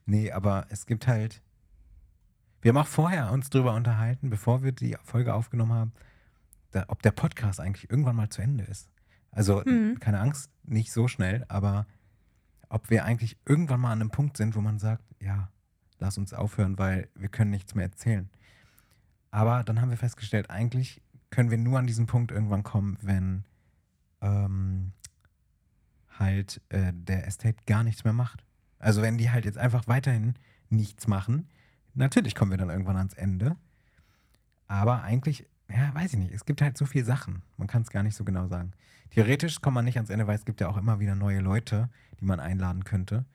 Nee, aber es gibt halt. Wir haben auch vorher uns drüber unterhalten, bevor wir die Folge aufgenommen haben, da, ob der Podcast eigentlich irgendwann mal zu Ende ist. Also Mhm. keine Angst, nicht so schnell, aber ob wir eigentlich irgendwann mal an einem Punkt sind, wo man sagt, ja, lass uns aufhören, weil wir können nichts mehr erzählen. Aber dann haben wir festgestellt, eigentlich können wir nur an diesen Punkt irgendwann kommen, wenn ähm, halt äh, der Estate gar nichts mehr macht. Also wenn die halt jetzt einfach weiterhin nichts machen, natürlich kommen wir dann irgendwann ans Ende. Aber eigentlich, ja, weiß ich nicht, es gibt halt so viele Sachen. Man kann es gar nicht so genau sagen. Theoretisch kommt man nicht ans Ende, weil es gibt ja auch immer wieder neue Leute, die man einladen könnte,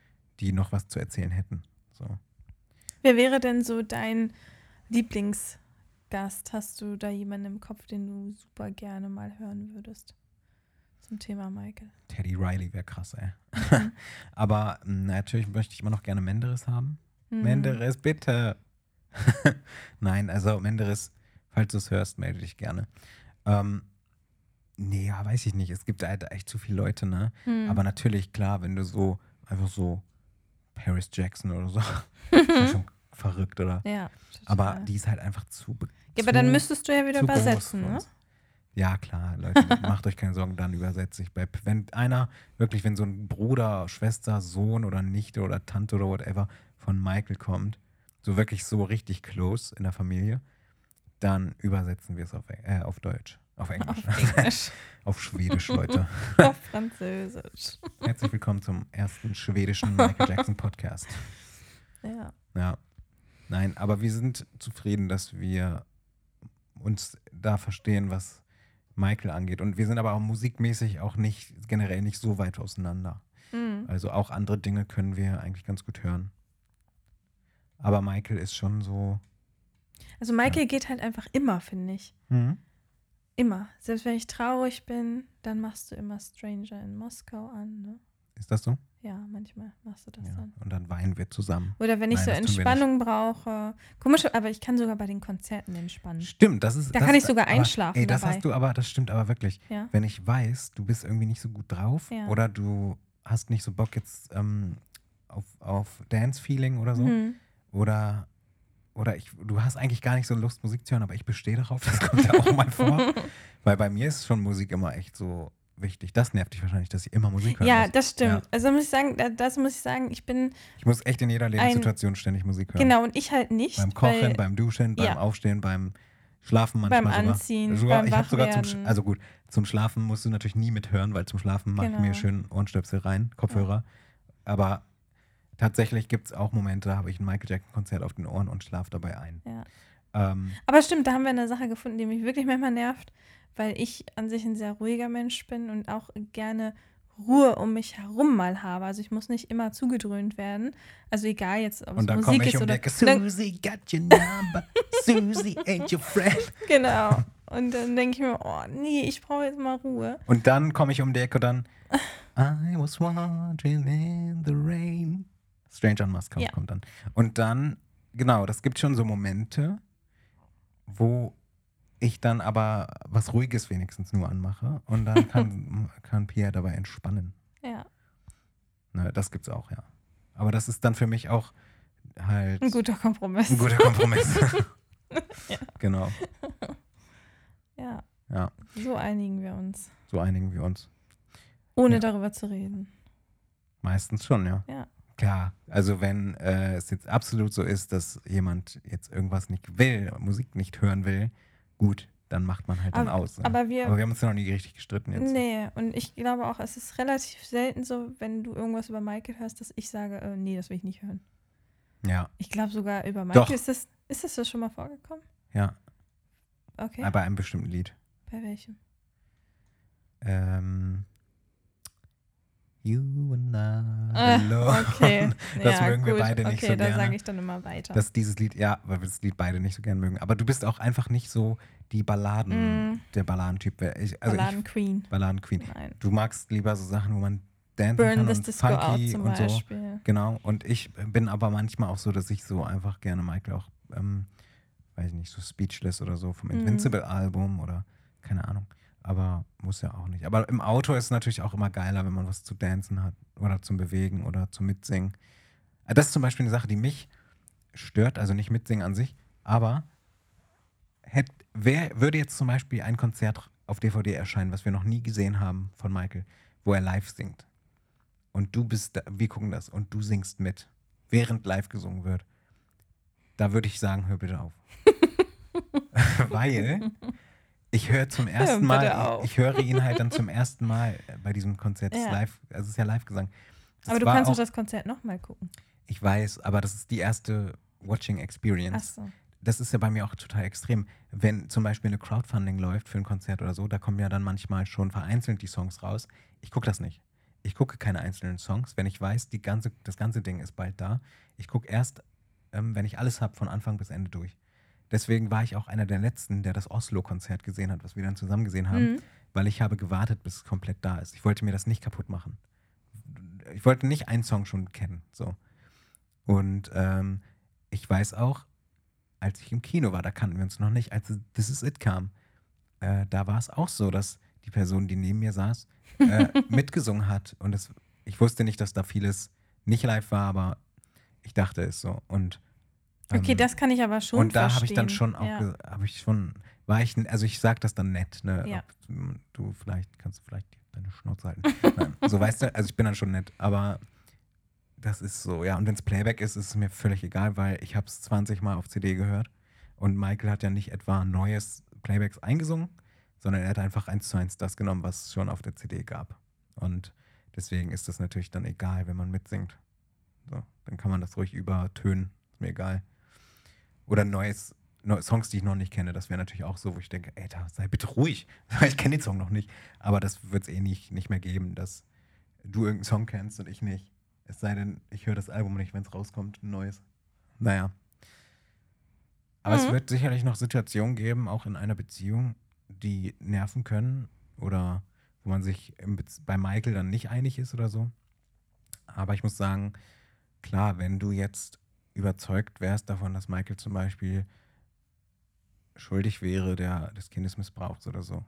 die noch was zu erzählen hätten. So. Wer wäre denn so dein Lieblingsgast? Hast du da jemanden im Kopf, den du super gerne mal hören würdest? Zum Thema Michael. Teddy Riley wäre krass, ey. Mhm. Aber mh, natürlich möchte ich immer noch gerne Menderes haben. Mhm. Menderes, bitte. Nein, also Menderes, falls du es hörst, melde dich gerne. Ähm, nee, ja, weiß ich nicht. Es gibt halt echt zu viele Leute, ne? Mhm. Aber natürlich, klar, wenn du so, einfach so Paris Jackson oder so, schon verrückt, oder? ja, Aber total. die ist halt einfach zu. ja, aber dann müsstest du ja wieder übersetzen, ne? Ja, klar, Leute, macht euch keine Sorgen, dann übersetze ich. Bei, wenn einer, wirklich, wenn so ein Bruder, Schwester, Sohn oder Nichte oder Tante oder whatever von Michael kommt, so wirklich so richtig close in der Familie, dann übersetzen wir es auf, äh, auf Deutsch. Auf Englisch. Auf Englisch. auf Schwedisch, Leute. auf Französisch. Herzlich willkommen zum ersten schwedischen Michael Jackson Podcast. Ja. Ja. Nein, aber wir sind zufrieden, dass wir uns da verstehen, was Michael angeht. Und wir sind aber auch musikmäßig auch nicht, generell nicht so weit auseinander. Mhm. Also auch andere Dinge können wir eigentlich ganz gut hören. Aber Michael ist schon so. Also Michael geht halt einfach immer, finde ich. Hm? Immer. Selbst wenn ich traurig bin, dann machst du immer Stranger in Moskau an. Ne? Ist das so? Ja, manchmal machst du das Ja. dann. Und dann weinen wir zusammen. Oder wenn ich Nein, so Entspannung brauche. Komisch, aber ich kann sogar bei den Konzerten entspannen. Stimmt, das ist. Da das, kann ich sogar aber, einschlafen Ey, das dabei. hast du aber, das stimmt aber wirklich. Ja. Wenn ich weiß, du bist irgendwie nicht so gut drauf Ja. oder du hast nicht so Bock jetzt ähm, auf, auf Dance-Feeling oder so. Mhm. Oder, oder ich, du hast eigentlich gar nicht so Lust, Musik zu hören, aber ich bestehe darauf, das kommt ja auch mal vor. Weil bei mir ist schon Musik immer echt so wichtig. Das nervt dich wahrscheinlich, dass ich immer Musik hören Ja, muss. das stimmt. Ja. Also muss ich sagen, da, das muss ich sagen, ich bin, Ich muss echt in jeder Lebenssituation ständig Musik hören. genau, und ich halt nicht. Beim Kochen, weil, beim Duschen, beim Ja. Aufstehen, beim Schlafen manchmal Beim sogar. Anziehen, sogar beim ich habe sogar zum, also gut, zum Schlafen musst du natürlich nie mithören, weil zum Schlafen mache ich mir Genau. schön Ohrenstöpsel rein, Kopfhörer. Aber tatsächlich gibt es auch Momente, da habe ich ein Michael Jackson Konzert auf den Ohren und schlafe dabei ein. Ja. Ähm, Aber stimmt, da haben wir eine Sache gefunden, die mich wirklich manchmal nervt, weil ich an sich ein sehr ruhiger Mensch bin und auch gerne Ruhe um mich herum mal habe. Also ich muss nicht immer zugedröhnt werden. Also egal jetzt, ob und es dann komme Musik ich ist um die oder Susie got your number, Susie ain't your friend. genau. Und dann denke ich mir, oh nee, ich brauche jetzt mal Ruhe. Und dann komme ich um die Ecke und dann I was wandering in the rain. Stranger in Moscow Ja. kommt dann. Und dann, genau, das gibt schon so Momente, wo ich dann aber was Ruhiges wenigstens nur anmache und dann kann, kann Pierre dabei entspannen. Ja, Ne, das gibt's auch, ja. Aber das ist dann für mich auch halt ein guter Kompromiss. ein guter Kompromiss. Ja. Genau, Ja, ja, so einigen wir uns. so einigen wir uns. Ohne Ja. darüber zu reden. Meistens schon, ja. Ja. Klar, also wenn äh, es jetzt absolut so ist, dass jemand jetzt irgendwas nicht will, Musik nicht hören will, gut, dann macht man halt dann Aber- aus. Ne? aber wir- aber wir haben uns ja noch nie richtig gestritten jetzt. Nee, und ich glaube auch, es ist relativ selten so, wenn du irgendwas über Michael hörst, dass ich sage, äh, nee, das will ich nicht hören. Ja, Ich glaube sogar über Michael. Doch. Ist das, ist das schon mal vorgekommen? ja, Okay. bei einem bestimmten Lied. Bei welchem? Ähm, you and I Ah, alone. okay. Das ja, mögen wir gut. beide nicht okay, so da gerne. sage ich dann immer weiter. Das dieses Lied, ja, weil wir das Lied beide nicht so gern mögen. Aber du bist auch einfach nicht so die Balladen, Mm. der Balladentyp. Ich, also Balladen ich, Queen. Balladen-Queen. Nein. Du magst lieber so Sachen, wo man dancen Burn kann this und Disco funky Out zum und so. Beispiel. Genau. Und ich bin aber manchmal auch so, dass ich so einfach gerne Michael auch, ähm, weiß ich nicht, so Speechless oder so vom Mhm. Invincible-Album oder keine Ahnung. Aber muss ja auch nicht. Aber im Auto ist es natürlich auch immer geiler, wenn man was zu dancen hat oder zum Bewegen oder zum Mitsingen. Äh, Das ist zum Beispiel eine Sache, die mich stört, also nicht Mitsingen an sich, aber hätt, wer würde jetzt zum Beispiel ein Konzert auf DVD erscheinen, was wir noch nie gesehen haben von Michael, wo er live singt? Und du bist da, wir gucken das und du singst mit, während live gesungen wird. Da würde ich sagen, hör bitte auf. Weil ich höre zum ersten Mal, ich höre ihn halt dann zum ersten Mal bei diesem Konzert. Ja. live, also es ist ja Live-Gesang. Aber du kannst auch, doch das Konzert nochmal gucken. Ich weiß, aber das ist die erste Watching Experience Achso. das ist ja bei mir auch total extrem. Wenn zum Beispiel eine Crowdfunding läuft für ein Konzert oder so, da kommen ja dann manchmal schon vereinzelt die Songs raus. Ich gucke das nicht. Ich gucke keine einzelnen Songs, wenn ich weiß, die ganze, das ganze Ding ist bald da. Ich gucke erst, ähm, wenn ich alles habe, von Anfang bis Ende durch. Deswegen war ich auch einer der Letzten, der das Oslo-Konzert gesehen hat, was wir dann zusammen gesehen haben, Mhm. weil ich habe gewartet, bis es komplett da ist. Ich wollte mir das nicht kaputt machen. Ich wollte nicht einen Song schon kennen. So. Und ähm, ich weiß auch, als ich im Kino war, da kannten wir uns noch nicht, als This Is It kam, äh, da war es auch so, dass die Person, die neben mir saß, äh, mitgesungen hat. Und es, ich wusste nicht, dass da vieles nicht live war, aber ich dachte es so. Und Okay, ähm, das kann ich aber schon und da habe ich dann schon auch, Ja. habe ich schon, war ich, also ich sag das dann nett, ne? Ja. Ob du vielleicht, kannst du vielleicht deine Schnauze halten. Nein, so weißt du, also ich bin dann schon nett, aber Das ist so, ja. Und wenn es Playback ist, ist es mir völlig egal, weil ich habe es 20 Mal auf CD gehört. Und Michael hat ja nicht etwa neues Playbacks eingesungen, sondern er hat einfach eins zu eins das genommen, was es schon auf der CD gab. Und deswegen ist das natürlich dann egal, wenn man mitsingt. So, dann kann man das ruhig übertönen. Ist mir egal. Oder neues, neue Songs, die ich noch nicht kenne, das wäre natürlich auch so, wo ich denke, ey, da sei bitte ruhig. Ich kenne den Song noch nicht. Aber das wird es eh nicht, nicht mehr geben, dass du irgendeinen Song kennst und ich nicht. Es sei denn, ich höre das Album nicht, wenn es rauskommt, ein neues. Naja. Aber es Mhm. wird sicherlich noch Situationen geben, auch in einer Beziehung, die nerven können oder wo man sich bei Michael dann nicht einig ist oder so. Aber ich muss sagen, klar, wenn du jetzt überzeugt wärst davon, dass Michael zum Beispiel schuldig wäre der, des Kindesmissbrauchs oder so,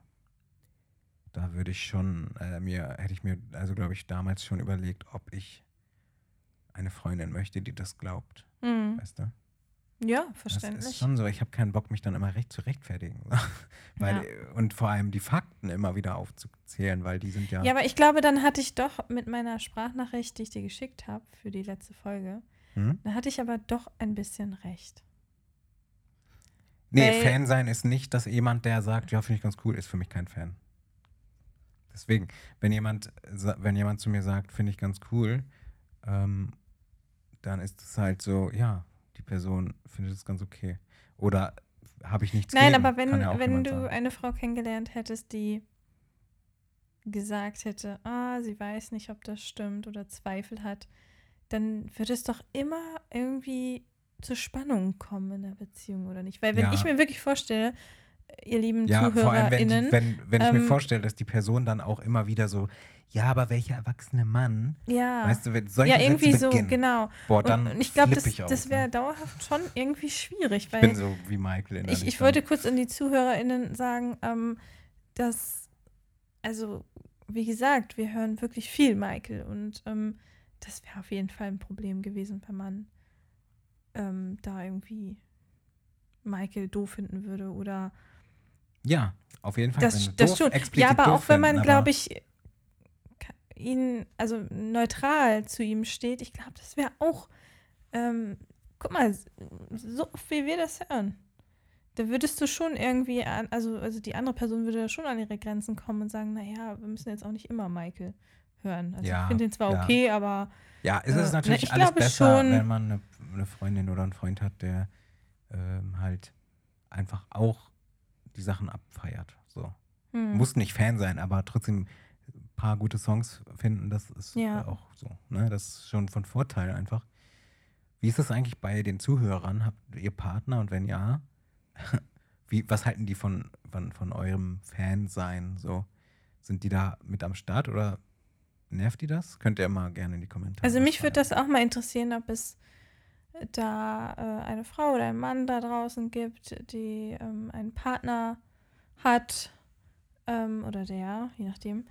da würde ich schon, äh, mir, hätte ich mir, also glaube ich, damals schon überlegt, ob ich eine Freundin möchte, die das glaubt. Hm. Weißt du? Ja, Das verständlich. ist schon so. Ich habe keinen Bock, mich dann immer recht zu rechtfertigen. weil, Ja. äh, Und vor allem die Fakten immer wieder aufzuzählen, weil die sind ja. Ja, aber ich glaube, dann hatte ich doch mit meiner Sprachnachricht, die ich dir geschickt habe für die letzte Folge, hm? da hatte ich aber doch ein bisschen recht. Nee, weil- Fan sein ist nicht, dass jemand, der sagt, ja, finde ich ganz cool, ist für mich kein Fan. Deswegen, wenn jemand, wenn jemand zu mir sagt, finde ich ganz cool, ähm, dann ist es halt so, ja, die Person findet es ganz okay. Oder habe ich nichts Nein, gegen, aber wenn, ja wenn du sagen. eine Frau kennengelernt hättest, die gesagt hätte, ah, sie weiß nicht, ob das stimmt oder Zweifel hat, dann wird es doch immer irgendwie zu Spannungen kommen in der Beziehung, oder nicht? Weil wenn Ja. ich mir wirklich vorstelle, ihr lieben Ja, vor allem, wenn, ZuhörerInnen, die, wenn, wenn ich mir ähm, vorstelle, dass die Person dann auch immer wieder so, ja, aber welcher erwachsene Mann, ja, weißt du, wenn solche ja, irgendwie Sätze so, beginnen, genau. boah, dann und, ich glaube, das, ich das wäre ne? dauerhaft schon irgendwie schwierig, Ich weil bin so wie Michael in Ich, ich wollte kurz an die ZuhörerInnen sagen, ähm, dass, also, wie gesagt, wir hören wirklich viel Michael und ähm, das wäre auf jeden Fall ein Problem gewesen, wenn man ähm, da irgendwie Michael doof finden würde oder Ja, auf jeden Fall. das, das schon. Ja, aber auch wenn man, glaube ich, ihn, also neutral zu ihm steht, ich glaube, das wäre auch, ähm, guck mal, so oft wie wir das hören. Da würdest du schon irgendwie an, also, also die andere Person würde da schon an ihre Grenzen kommen und sagen, naja, wir müssen jetzt auch nicht immer Michael hören. Also Ja, ich finde ihn zwar ja. okay, aber Ja, es Äh, ist ne, natürlich ich alles besser, schon- wenn man eine, eine Freundin oder einen Freund hat, der ähm, halt einfach auch die Sachen abfeiert. So. hm, Muss nicht Fan sein, aber trotzdem ein paar gute Songs finden, das ist Ja. äh, auch so. Ne? Das ist schon von Vorteil einfach. Wie ist das eigentlich bei den Zuhörern? Habt ihr Partner und wenn ja, wie, was halten die von, von, von eurem Fansein? So? Sind die da mit am Start oder nervt die das? Könnt ihr mal gerne in die Kommentare Also mich würde das auch mal interessieren, ob es da äh, eine Frau oder einen Mann da draußen gibt, die ähm, einen Partner hat ähm, oder der, je nachdem,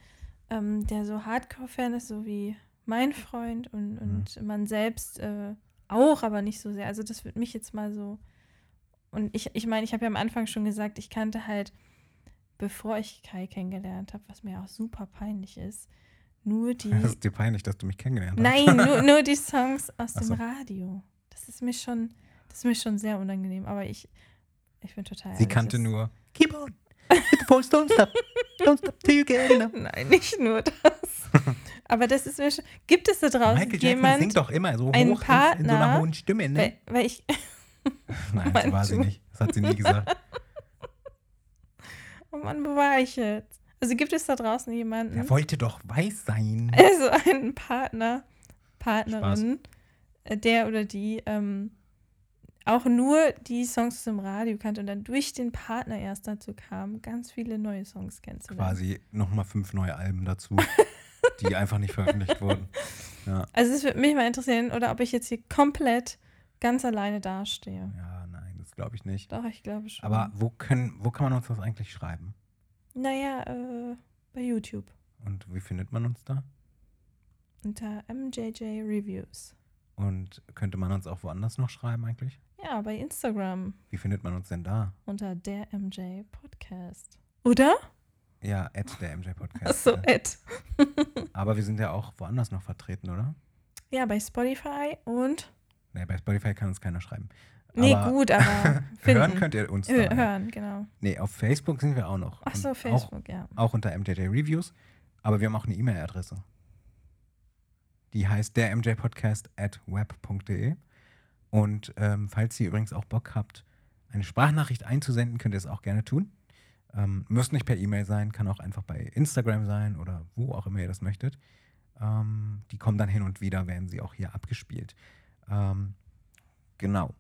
ähm, der so Hardcore-Fan ist, so wie mein Freund und, und man selbst äh, auch, aber nicht so sehr. Also das würde mich jetzt mal so. Und ich, ich meine, ich habe ja am Anfang schon gesagt, ich kannte halt, bevor ich Kai kennengelernt habe, was mir auch super peinlich ist, nur die. Das ist dir peinlich, dass du mich kennengelernt hast. Nein, nur, nur die Songs aus Ach dem so. Radio. Das ist mir schon, das ist mir schon sehr unangenehm. Aber ich, ich bin total. Sie ehrlich, kannte nur Keep on, hit the voice, don't stop, don't stop till you get enough. Nein, nicht nur das. Aber das ist mir schon. Gibt es da draußen Michael Jackson jemand? singt doch immer so hoch einen in, in so einer Partner, hohen Stimme, ne? weil, weil ich. Nein, so Mann, war sie nicht. Das hat sie nie gesagt. Oh Mann, wo war ich jetzt? Also gibt es da draußen jemanden? Er wollte doch weiß sein. also einen Partner, Partnerin, äh, der oder die ähm, auch nur die Songs zum Radio kannte und dann durch den Partner erst dazu kam, ganz viele neue Songs kennenzulernen. Quasi nochmal fünf neue Alben dazu, die einfach nicht veröffentlicht wurden. Ja. Also es würde mich mal interessieren, oder ob ich jetzt hier komplett ganz alleine dastehe. ja, nein, das glaube ich nicht. Doch, ich glaube schon. Aber wo, können, wo kann man uns das eigentlich schreiben? Naja, äh, bei YouTube Und wie findet man uns da? unter MJJ Reviews. Und könnte man uns auch woanders noch schreiben eigentlich? Ja, bei Instagram Wie findet man uns denn da? unter der MJ Podcast. Oder? Ja, at der MJ Podcast. Achso, Ed. Aber wir sind ja auch woanders noch vertreten, oder? Ja, bei Spotify und. Nee, bei Spotify kann uns keiner schreiben. Nee, Aber gut, aber. Hören könnt ihr uns Hö- da. Hören, genau. Nee, auf Facebook sind wir auch noch. Ach so, Facebook, ja. Auch, auch unter MJJ Reviews. Aber wir haben auch eine E-Mail-Adresse. Die heißt der mjpodcast at web.de. Und ähm, falls ihr übrigens auch Bock habt, eine Sprachnachricht einzusenden, könnt ihr es auch gerne tun. Ähm, muss nicht per E-Mail sein, kann auch einfach bei Instagram sein oder wo auch immer ihr das möchtet. Ähm, die kommen dann hin und wieder, werden sie auch hier abgespielt. Ähm, genau.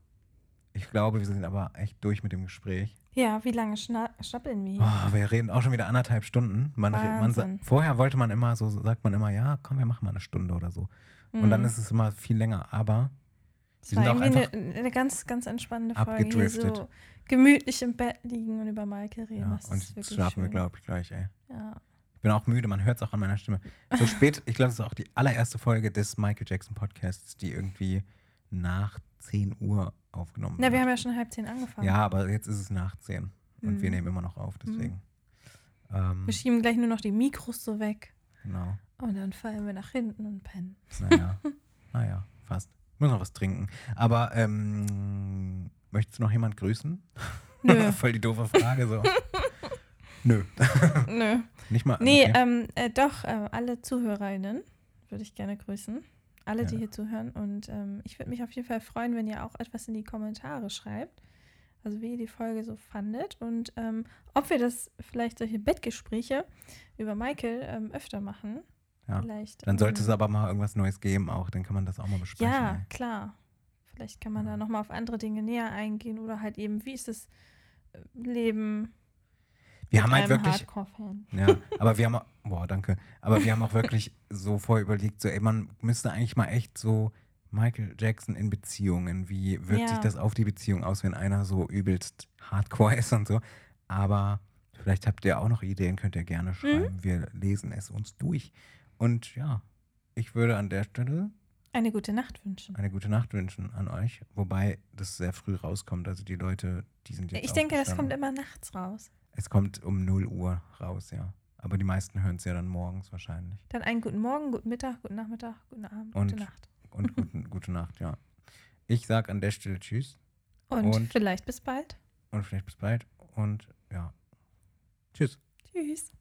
Ich glaube, wir sind aber echt durch mit dem Gespräch. Ja, wie lange schna schnappeln wir? Oh, wir reden auch schon wieder anderthalb Stunden. Man, man, vorher wollte man immer, so sagt man immer, ja, komm, wir machen mal eine Stunde oder so. Und dann Mhm. ist es immer viel länger. Aber Es wir sind auch einfach eine, eine ganz, ganz entspannende Folge. So gemütlich im Bett liegen und über Maike reden. ja, das und ist schlafen wir, schön. glaube ich, gleich, ey. Ja. Ich bin auch müde, man hört es auch an meiner Stimme. So spät, ich glaube, es ist auch die allererste Folge des Michael Jackson Podcasts, die irgendwie nach 10 Uhr aufgenommen Na, wir haben ja schon halb zehn angefangen. ja, aber jetzt ist es nach 10 und wir Mhm. nehmen immer noch auf, deswegen. Ähm, Wir schieben gleich nur noch die Mikros so weg. genau. Und dann fallen wir nach hinten und pennen. Naja, naja, fast. Muss noch was trinken. Aber ähm, möchtest du noch jemand grüßen? Nö. Voll die doofe Frage so. Nö. Nö. Nicht mal. Nee, okay. ähm, äh, doch, äh, alle ZuhörerInnen würde ich gerne grüßen. Alle, die Ja. hier zuhören. Und ähm, ich würde mich auf jeden Fall freuen, wenn ihr auch etwas in die Kommentare schreibt. Also wie ihr die Folge so fandet und ähm, ob wir das vielleicht solche Bettgespräche über Michael ähm, öfter machen. Ja. Vielleicht, Dann sollte es ähm, aber mal irgendwas Neues geben auch. Dann kann man das auch mal besprechen. Ja, ey. klar. Vielleicht kann man Ja. da nochmal auf andere Dinge näher eingehen oder halt eben, wie ist das äh, Leben Wir haben halt wirklich. Ja, aber wir haben auch, boah, danke. Aber wir haben auch wirklich so vorher überlegt, so, ey, man müsste eigentlich mal echt so Michael Jackson in Beziehungen, wie wirkt sich Ja. das auf die Beziehung aus, wenn einer so übelst hardcore ist und so. Aber vielleicht habt ihr auch noch Ideen, könnt ihr Mhm. gerne schreiben. Wir lesen es uns durch. Und ja, ich würde an der Stelle Eine gute Nacht wünschen. eine gute Nacht wünschen an euch. Wobei das sehr früh rauskommt. Also die Leute, die sind jetzt Ich denke, das kommt immer nachts raus. Es kommt um 0 Uhr raus, ja. Aber die meisten hören es ja dann morgens wahrscheinlich. Dann einen guten Morgen, guten Mittag, guten Nachmittag, guten Abend, Und- gute Nacht. Und guten, gute Nacht, ja. Ich sag an der Stelle Tschüss Und, Und- vielleicht bis bald. und vielleicht bis bald. Und ja. Tschüss. Tschüss.